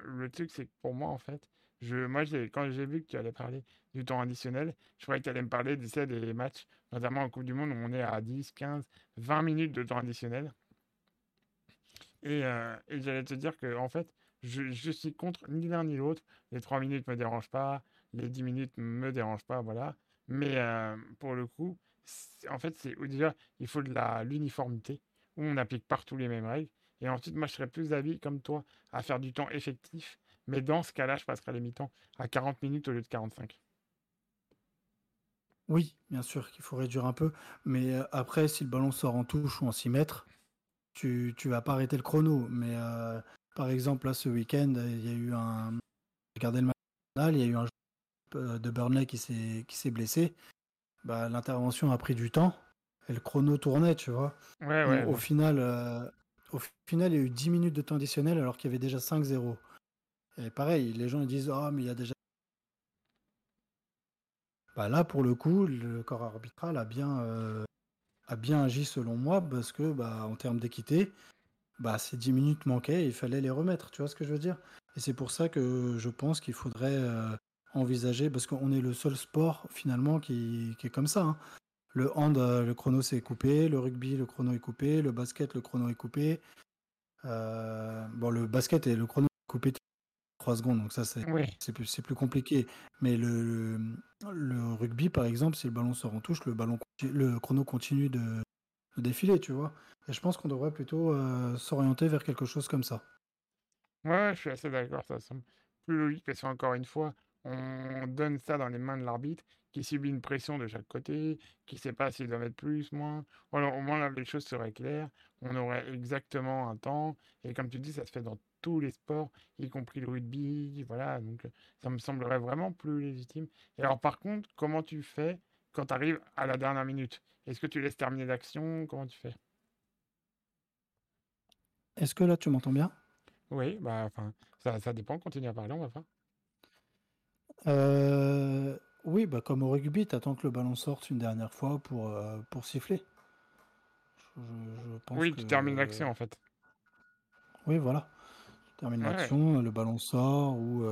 le truc, c'est que pour moi, en fait, je, moi, quand j'ai vu que tu allais parler du temps additionnel, je croyais que tu allais me parler des, des matchs, notamment en Coupe du Monde, où on est à 10, 15, 20 minutes de temps additionnel. Et, euh, et j'allais te dire que, en fait, je, suis contre ni l'un ni l'autre. Les 3 minutes me dérangent pas, les 10 minutes me dérangent pas, voilà. Mais euh, pour le coup, en fait, c'est déjà, il faut de l'uniformité, où on applique partout les mêmes règles. Et ensuite, moi, je serais plus d'avis, comme toi, à faire du temps effectif mais dans ce cas-là, je passerai les mi-temps à 40 minutes au lieu de 45. Oui, bien sûr qu'il faut réduire un peu. Mais euh, après, si le ballon sort en touche ou en 6 mètres, tu ne vas pas arrêter le chrono. Mais euh, par exemple, là, ce week-end, il y a eu un. Regardez le match, il y a eu un euh, de Burnley qui s'est blessé. Bah, L'intervention a pris du temps et le chrono tournait, tu vois. au, Final, au final, il y a eu 10 minutes de temps additionnel alors qu'il y avait déjà 5-0. Et pareil, les gens ils disent Ah, mais il y a déjà. Bah là, pour le coup, le corps arbitral a bien, euh, a bien agi selon moi, parce que bah, en termes d'équité, bah, ces 10 minutes manquaient et il fallait les remettre. Tu vois ce que je veux dire? Et c'est pour ça que je pense qu'il faudrait euh, envisager, parce qu'on est le seul sport finalement qui, est comme ça. Hein. Le hand, euh, le chrono c'est coupé, le rugby, le chrono est coupé, le basket, le chrono est coupé. bon, le basket et le chrono est coupé 3 secondes, donc ça c'est plus, plus compliqué. Mais le, le, rugby, par exemple, si le ballon sort en touche, le, ballon, le chrono continue de, défiler, tu vois. Et je pense qu'on devrait plutôt euh, s'orienter vers quelque chose comme ça. Ouais, je suis assez d'accord, ça semble plus logique parce qu'encore une fois, on donne ça dans les mains de l'arbitre qui subit une pression de chaque côté, qui ne sait pas s'il doit mettre plus, moins. Voilà, au moins là, les choses seraient claires, on aurait exactement un temps, et comme tu dis, ça se fait dans tous les sports, y compris le rugby, voilà, donc ça me semblerait vraiment plus légitime. Et alors par contre, comment tu fais quand tu arrives à la dernière minute? Est-ce que tu laisses terminer l'action? Comment tu fais? Est-ce que là tu m'entends bien? Oui, bah enfin, ça, ça dépend, continue à parler, on va faire. Euh, oui, bah comme au rugby, tu attends que le ballon sorte une dernière fois pour, euh, pour siffler. oui, tu termines l'action en fait. Oui, voilà termine l'action, le ballon sort ou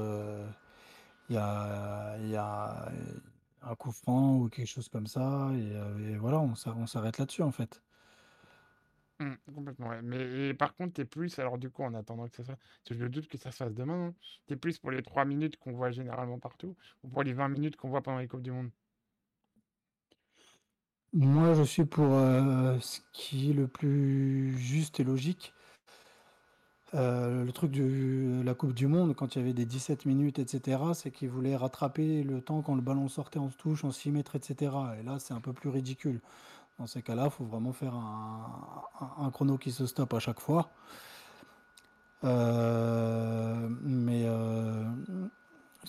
il y, a, un coup franc ou quelque chose comme ça, et, euh, et voilà, on s'arrête là-dessus en fait. Mmh, complètement. Mais par contre, t'es plus, alors du coup, en attendant que ça soit, parce que je doute que ça se fasse demain, hein, t'es plus pour les 3 minutes qu'on voit généralement partout, ou pour les 20 minutes qu'on voit pendant les Coupes du Monde? Moi, je suis pour euh, ce qui est le plus juste et logique. Euh, le truc de la Coupe du Monde, quand il y avait des 17 minutes, etc., c'est qu'ils voulaient rattraper le temps quand le ballon sortait en touche, en 6 mètres, etc. Et là, c'est un peu plus ridicule. Dans ces cas-là, il faut vraiment faire un, chrono qui se stoppe à chaque fois. Euh, mais euh,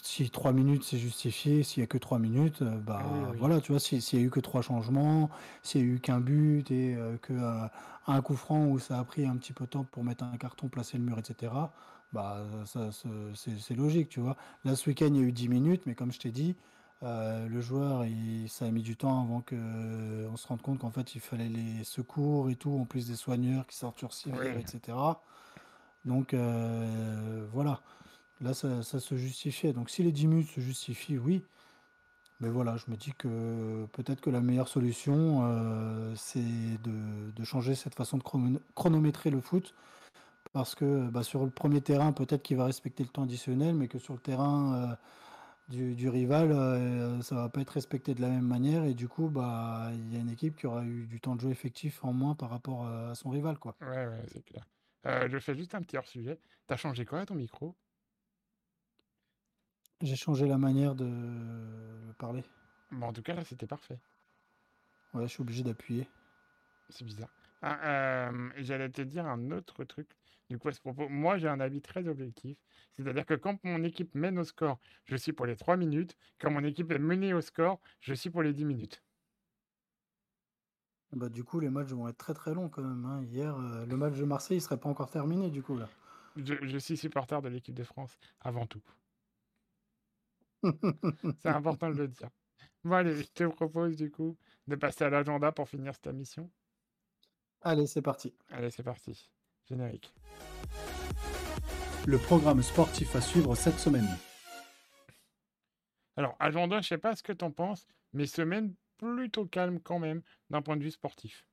si 3 minutes c'est justifié, s'il n'y a que 3 minutes, euh, bah Ah oui, oui. voilà, tu vois, si- s'il n'y a eu que 3 changements, s'il n'y a eu qu'un but et euh, que un coup franc où ça a pris un petit peu de temps pour mettre un carton, placer le mur, etc., bah ça, c'est logique, tu vois. Là, ce week-end, il y a eu 10 minutes, mais comme je t'ai dit, euh, le joueur, il, ça a mis du temps avant que euh, on se rende compte qu'en fait, il fallait les secours et tout, en plus des soigneurs qui sortent sur civière, Oui. etc. Donc euh, voilà, là ça, ça se justifiait. Donc si les 10 minutes se justifient, oui. Mais voilà, je me dis que peut-être que la meilleure solution, c'est de, de changer cette façon de chrono- chronométrer le foot. Parce que bah, sur le premier terrain, peut-être qu'il va respecter le temps additionnel, mais que sur le terrain du, du rival, euh, ça va pas être respecté de la même manière. Et du coup, bah, il y a une équipe qui aura eu du temps de jeu effectif en moins par rapport euh, à son rival, quoi. Ouais, ouais, c'est clair. Euh, je fais juste un petit hors-sujet. T'as changé quoi à ton micro? J'ai changé la manière de parler. Bon, en tout cas, là, c'était parfait. Ouais, je suis obligé d'appuyer. C'est bizarre. Ah, euh, j'allais te dire un autre truc. Du coup, à ce propos, moi, j'ai un avis très objectif. C'est-à-dire que quand mon équipe mène au score, je suis pour les 3 minutes. Quand mon équipe est menée au score, je suis pour les 10 minutes. Bah, du coup, les matchs vont être très très longs quand même. hein. Hier, euh, le match de Marseille, il serait pas encore terminé du coup là. Je, je suis supporter de l'équipe de France, avant tout. C'est important de le dire. Bon, allez, je te propose du coup de passer à l'agenda pour finir cette mission. Allez, c'est parti. Allez, c'est parti. Générique. Le programme sportif à suivre cette semaine. Alors, agenda, je sais pas ce que t'en penses, mais semaine plutôt calme quand même, d'un point de vue sportif.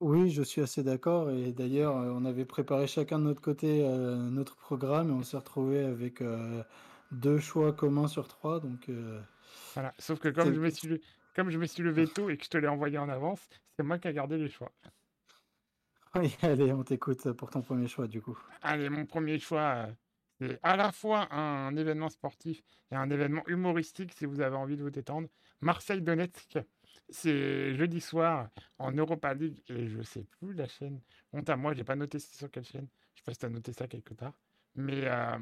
Oui, je suis assez d'accord. Et d'ailleurs, euh, on avait préparé chacun de notre côté euh, notre programme et on s'est retrouvé avec euh, deux choix communs sur trois. Donc, Voilà. Sauf que comme c'est- je me suis, le- comme je me suis levé tôt et que je te l'ai envoyé en avance, c'est moi qui ai gardé les choix. oui, allez, on t'écoute pour ton premier choix du coup. Allez, mon premier choix, euh, c'est à la fois un événement sportif et un événement humoristique si vous avez envie de vous détendre. Marseille-Donetsk, c'est jeudi soir en Europa League et je sais plus la chaîne. Honte à moi, j'ai pas noté c'est sur quelle chaîne. Je sais pas si t'as noté ça quelque part. Mais euh,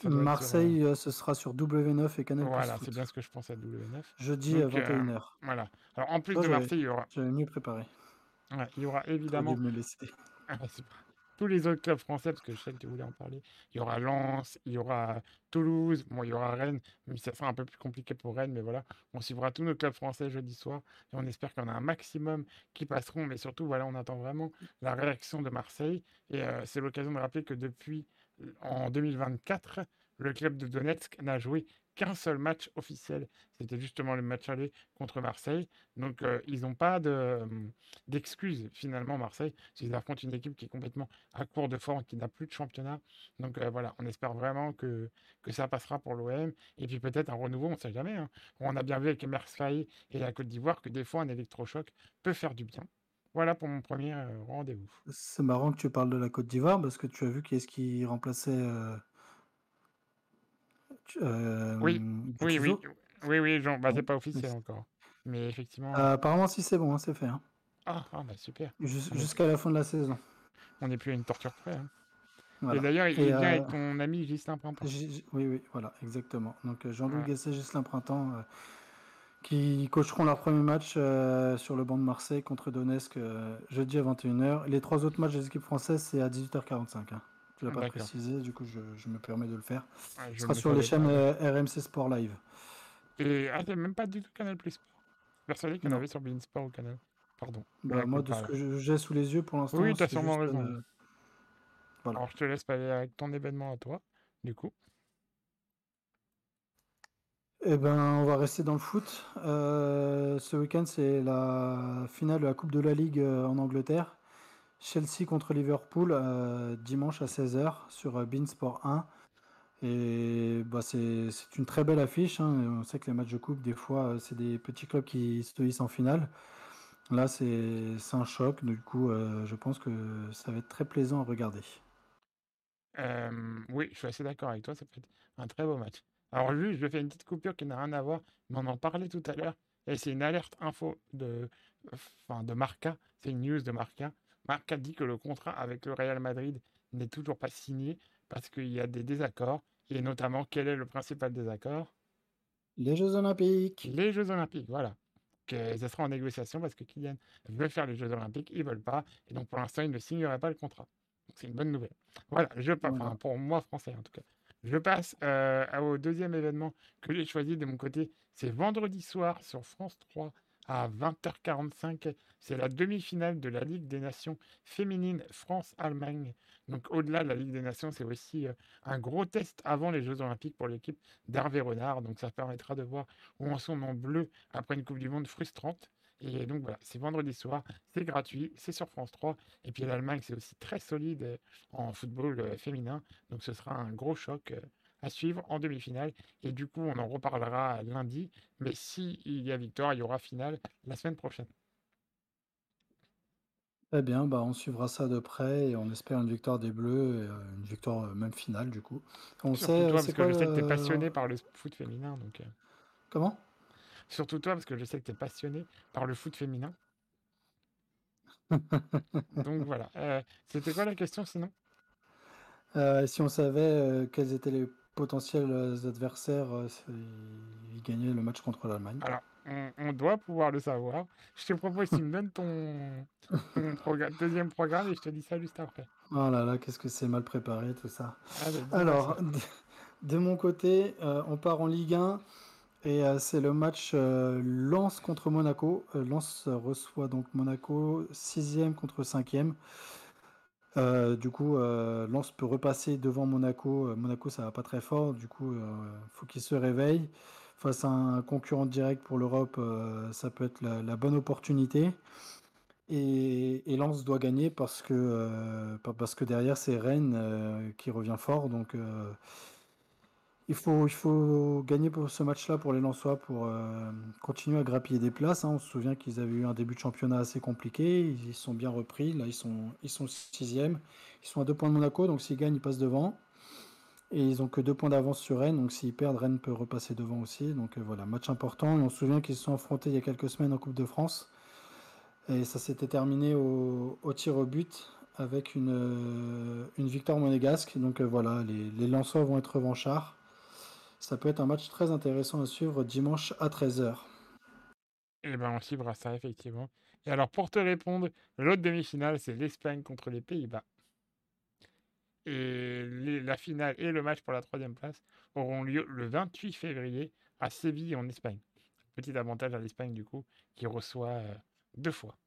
sur, Marseille, euh, ce sera sur W9 et Canal Voilà, c'est bien ce que je pense à W9. Jeudi Donc, à euh, 21h. Voilà. Alors en plus Toi, de Marseille, il y aura, J'avais mieux préparé. Ouais, il y aura évidemment me le laisser. Ah, tous les autres clubs français, parce que je sais que tu voulais en parler. Il y aura Lens, il y aura Toulouse, bon, il y aura Rennes, mais ça sera un peu plus compliqué pour Rennes, mais voilà, on suivra tous nos clubs français jeudi soir, et on espère qu'il y en a un maximum qui passeront, mais surtout, voilà, on attend vraiment la réaction de Marseille, et euh, c'est l'occasion de rappeler que depuis, euh, en 2024, le club de Donetsk n'a joué qu'un seul match officiel, c'était justement le match aller contre Marseille, donc euh, ils n'ont pas de, d'excuses finalement Marseille, s'ils affrontent une équipe qui est complètement à court de forme, qui n'a plus de championnat. Donc euh, voilà, on espère vraiment que, que ça passera pour l'OM. Et puis peut-être un renouveau, on ne sait jamais. hein. On a bien vu avec Marseille et la Côte d'Ivoire que des fois un électrochoc peut faire du bien. Voilà pour mon premier euh, rendez-vous. C'est marrant que tu parles de la Côte d'Ivoire parce que tu as vu qui est-ce qui remplaçait euh, Oui, oui, oui, oui, oui, Jean, bah, c'est pas officiel encore. Mais effectivement. Euh, apparemment, si c'est bon, hein, c'est fait. hein. Ah, ah, bah super. Jus- est, Jusqu'à la fin de la saison. on n'est plus à une torture près. hein. Et d'ailleurs, il vient euh, avec ton ami Gislain Printemps. Oui, oui, voilà, exactement. Donc euh, Jean-Louis. Gasset, Gislain Printemps, euh, qui coacheront leur premier match euh, sur le banc de Marseille contre Donetsk euh, jeudi à 21h. Les trois autres matchs des équipes françaises, c'est à 18h45. Hein. Tu l'as pas précisé, du coup je, je me permets de le faire. Ce je sera sur les chaînes pas. euh, RMC Sport Live. Et ah, c'est même pas du tout Canal Plus Sport. Persuadé qu'il y en avait sur Beansport au Canal. Pardon. Bah, moi, de ce que j'ai sous les yeux pour l'instant, Oui, t'as c'est sûrement raison. euh, voilà. Alors je te laisse aller avec ton événement à toi, du coup. Eh ben, on va rester dans le foot. Euh, ce week-end, c'est la finale de la Coupe de la Ligue en Angleterre. Chelsea contre Liverpool euh, dimanche à 16h sur euh, Beansport 1. Et bah, c'est une très belle affiche. hein. On sait que les matchs de coupe, des fois, euh, c'est des petits clubs qui se hissent en finale. Là, c'est un choc. Du coup, je pense que ça va être très plaisant à regarder. Oui, je suis assez d'accord avec toi, ça peut être un très beau match. Alors juste, je faire une petite coupure qui n'a rien à voir, mais on en parlait tout à l'heure, et c'est une alerte info de, enfin, de Marca, c'est une news de Marca. Marca dit que le contrat avec le Real Madrid n'est toujours pas signé parce qu'il y a des désaccords, et notamment quel est le principal désaccord? Les Jeux Olympiques. Les Jeux Olympiques, voilà. Que ça sera en négociation parce que Kylian veut faire les Jeux Olympiques, ils veulent pas, et donc pour l'instant, il ne signerait pas le contrat. Donc c'est une bonne nouvelle. Voilà, je passe, Voilà. enfin, pour moi français en tout cas. Je passe euh, au deuxième événement que j'ai choisi de mon côté. C'est vendredi soir sur France 3 à 20h45. C'est la demi-finale de la Ligue des Nations féminine France-Allemagne. Donc au-delà de la Ligue des Nations, c'est aussi euh, un gros test avant les Jeux Olympiques pour l'équipe d'Hervé Renard. Donc ça permettra de voir où en sont nos bleus après une Coupe du Monde frustrante. Et donc voilà, c'est vendredi soir, c'est gratuit, c'est sur France 3. Et puis l'Allemagne, c'est aussi très solide euh, en football euh, féminin. Donc ce sera un gros choc à suivre en demi-finale. Et du coup, on en reparlera lundi. Mais s'il y a victoire, il y aura finale la semaine prochaine. Très bien, bah, on suivra ça de près et on espère une victoire des Bleus, et, euh, une victoire euh, même finale du coup. On Surtout sait, toi, euh, parce c'est que je sais que tu es passionné par le foot féminin. Donc, Comment? Surtout toi, parce que je sais que tu es passionné par le foot féminin. Donc voilà. Euh, C'était quoi la question sinon? Euh, si on savait quels étaient les potentiels euh, adversaires, euh, ils gagnaient le match contre l'Allemagne. Alors, on, on doit pouvoir le savoir. Je te propose que tu me donnes ton, deuxième programme et je te dis ça juste après. Oh là là, qu'est-ce que c'est mal préparé tout ça. Allez, dis-moi Alors, ça. de, de mon côté, euh, on part en Ligue 1 et euh, c'est le match euh, Lens contre Monaco. Euh, Lens reçoit donc Monaco 6e contre 5e. Euh, du coup, euh, Lens peut repasser devant Monaco. Euh, Monaco, ça va pas très fort. Du coup, il faut qu'il se réveille. Face à un concurrent direct pour l'Europe, euh, ça peut être la, bonne opportunité. Et, et Lens doit gagner parce que, euh, pa- parce que derrière, c'est Rennes euh, qui revient fort. Donc, euh, il faut, gagner pour ce match-là pour les Lensois pour euh, continuer à grappiller des places. hein. On se souvient qu'ils avaient eu un début de championnat assez compliqué. Ils sont bien repris. Là, ils sont, ils sixième. Ils sont à deux points de Monaco. Donc, s'ils gagnent, ils passent devant. Et ils ont que deux points d'avance sur Rennes. Donc, s'ils perdent, Rennes peut repasser devant aussi. Donc, euh, voilà, match important. On se souvient qu'ils se sont affrontés il y a quelques semaines en Coupe de France. Et ça s'était terminé au, tir au but avec une, euh, victoire monégasque. Donc, voilà, les, les vont être revanchards. Ça peut être un match très intéressant à suivre dimanche à 13h. Eh ben, on suivra ça, effectivement. Et alors, pour te répondre, l'autre demi-finale, c'est l'Espagne contre les Pays-Bas. Et les- la finale et le match pour la troisième place auront lieu le 28 février à Séville, en Espagne. Petit avantage à l'Espagne, du coup, qui reçoit euh, deux fois.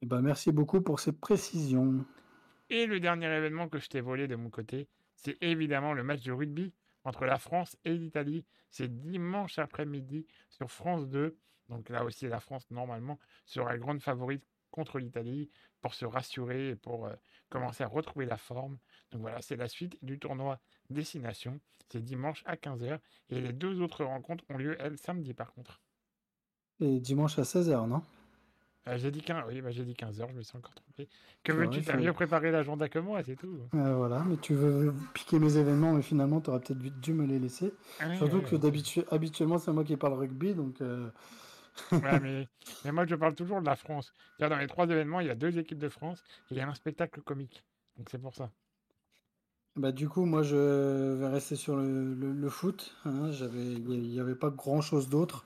Eh ben, merci beaucoup pour ces précisions. Et le dernier événement que je t'ai volé de mon côté, c'est évidemment le match de rugby entre la France et l'Italie. C'est dimanche après-midi sur France 2. Donc là aussi, la France, normalement, sera grande favorite contre l'Italie pour se rassurer et pour euh, commencer à retrouver la forme. Donc voilà, c'est la suite du tournoi Destination. C'est dimanche à 15h. Et les deux autres rencontres ont lieu, elles, samedi par contre. Et dimanche à 16h, non? Euh, j'ai dit 15, oui, bah, j'ai dit 15h, je me suis encore trompé. Que veux-tu, t'as mieux préparé l'agenda que moi, c'est tout. Euh, Voilà, mais tu veux piquer mes événements, mais finalement, tu aurais peut-être dû me les laisser. Ah Surtout que oui. d'habitu- habituellement, c'est moi qui parle rugby, donc euh, Ouais, mais, mais moi, je parle toujours de la France. Dans les trois événements, il y a deux équipes de France et il y a un spectacle comique. Donc c'est pour ça. bah, du coup, moi, je vais rester sur le, le- le foot. hein. J'avais, il n'y avait pas grand-chose d'autre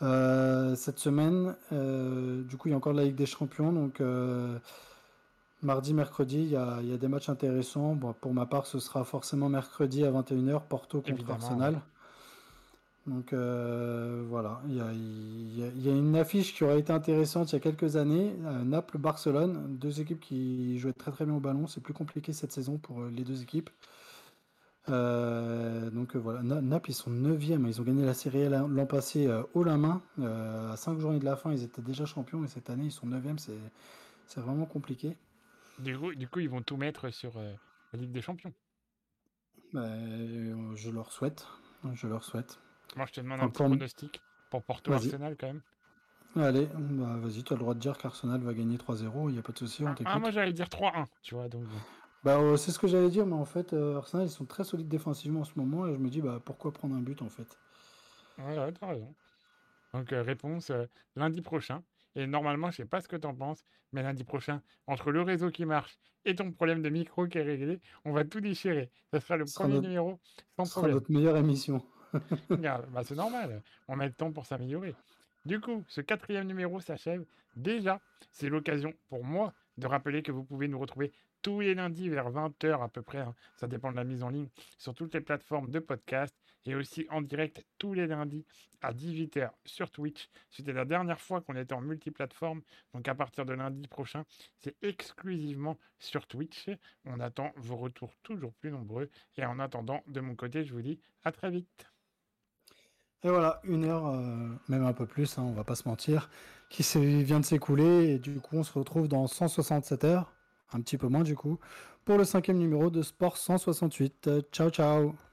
cette semaine. Euh, du coup, il y a encore la Ligue des Champions, donc euh, mardi, mercredi, il y a, il y a des matchs intéressants. Bon, pour ma part, ce sera forcément mercredi à 21h, Porto contre Évidemment, Arsenal. Donc euh, voilà, il y a, il y a- il y a une affiche qui aurait été intéressante il y a quelques années, euh, Naples-Barcelone, deux équipes qui jouaient très très bien au ballon. C'est plus compliqué cette saison pour euh, les deux équipes. Euh, donc euh, voilà, Na- Naples, ils sont 9e. Ils ont gagné la Série A l'an passé euh, haut la main. À 5 journées de la fin, ils étaient déjà champions. Et cette année, ils sont 9e. C'est vraiment compliqué. Du coup, du coup, ils vont tout mettre sur euh, la Ligue des Champions. Bah, euh, je leur souhaite. Je leur souhaite. Moi, je te demande un petit pronostic pour Porto. Arsenal quand même. Allez, bah, vas-y, tu as le droit de dire qu'Arsenal va gagner 3-0. Il n'y a pas de souci, Ah, ah, moi j'allais dire 3-1, tu vois, donc. Bah, euh, c'est ce que j'allais dire, mais en fait, euh, Arsenal, ils sont très solides défensivement en ce moment. Et je me dis, bah, pourquoi prendre un but en fait? Ouais, ouais, t'as raison. Donc euh, réponse lundi prochain. Et normalement, je sais pas ce que t'en penses, mais lundi prochain, entre le réseau qui marche et ton problème de micro qui est réglé, on va tout déchirer. Ça sera le sera premier notre, numéro sans sera problème. notre meilleure émission. Regarde, bah, c'est normal, on met le temps pour s'améliorer. Du coup, ce quatrième numéro s'achève déjà. C'est l'occasion pour moi de rappeler que vous pouvez nous retrouver tous les lundis vers 20h à peu près, hein, ça dépend de la mise en ligne, sur toutes les plateformes de podcast et aussi en direct tous les lundis à 18h sur Twitch. C'était la dernière fois qu'on était en multiplateforme, donc à partir de lundi prochain, c'est exclusivement sur Twitch. On attend vos retours toujours plus nombreux et en attendant, de mon côté, je vous dis à très vite. Et voilà, une heure, euh, même un peu plus, hein, on va pas se mentir, qui vient de s'écouler. Et du coup, on se retrouve dans 167 heures, un petit peu moins du coup, pour le cinquième numéro de Sport 168. Euh, ciao, ciao!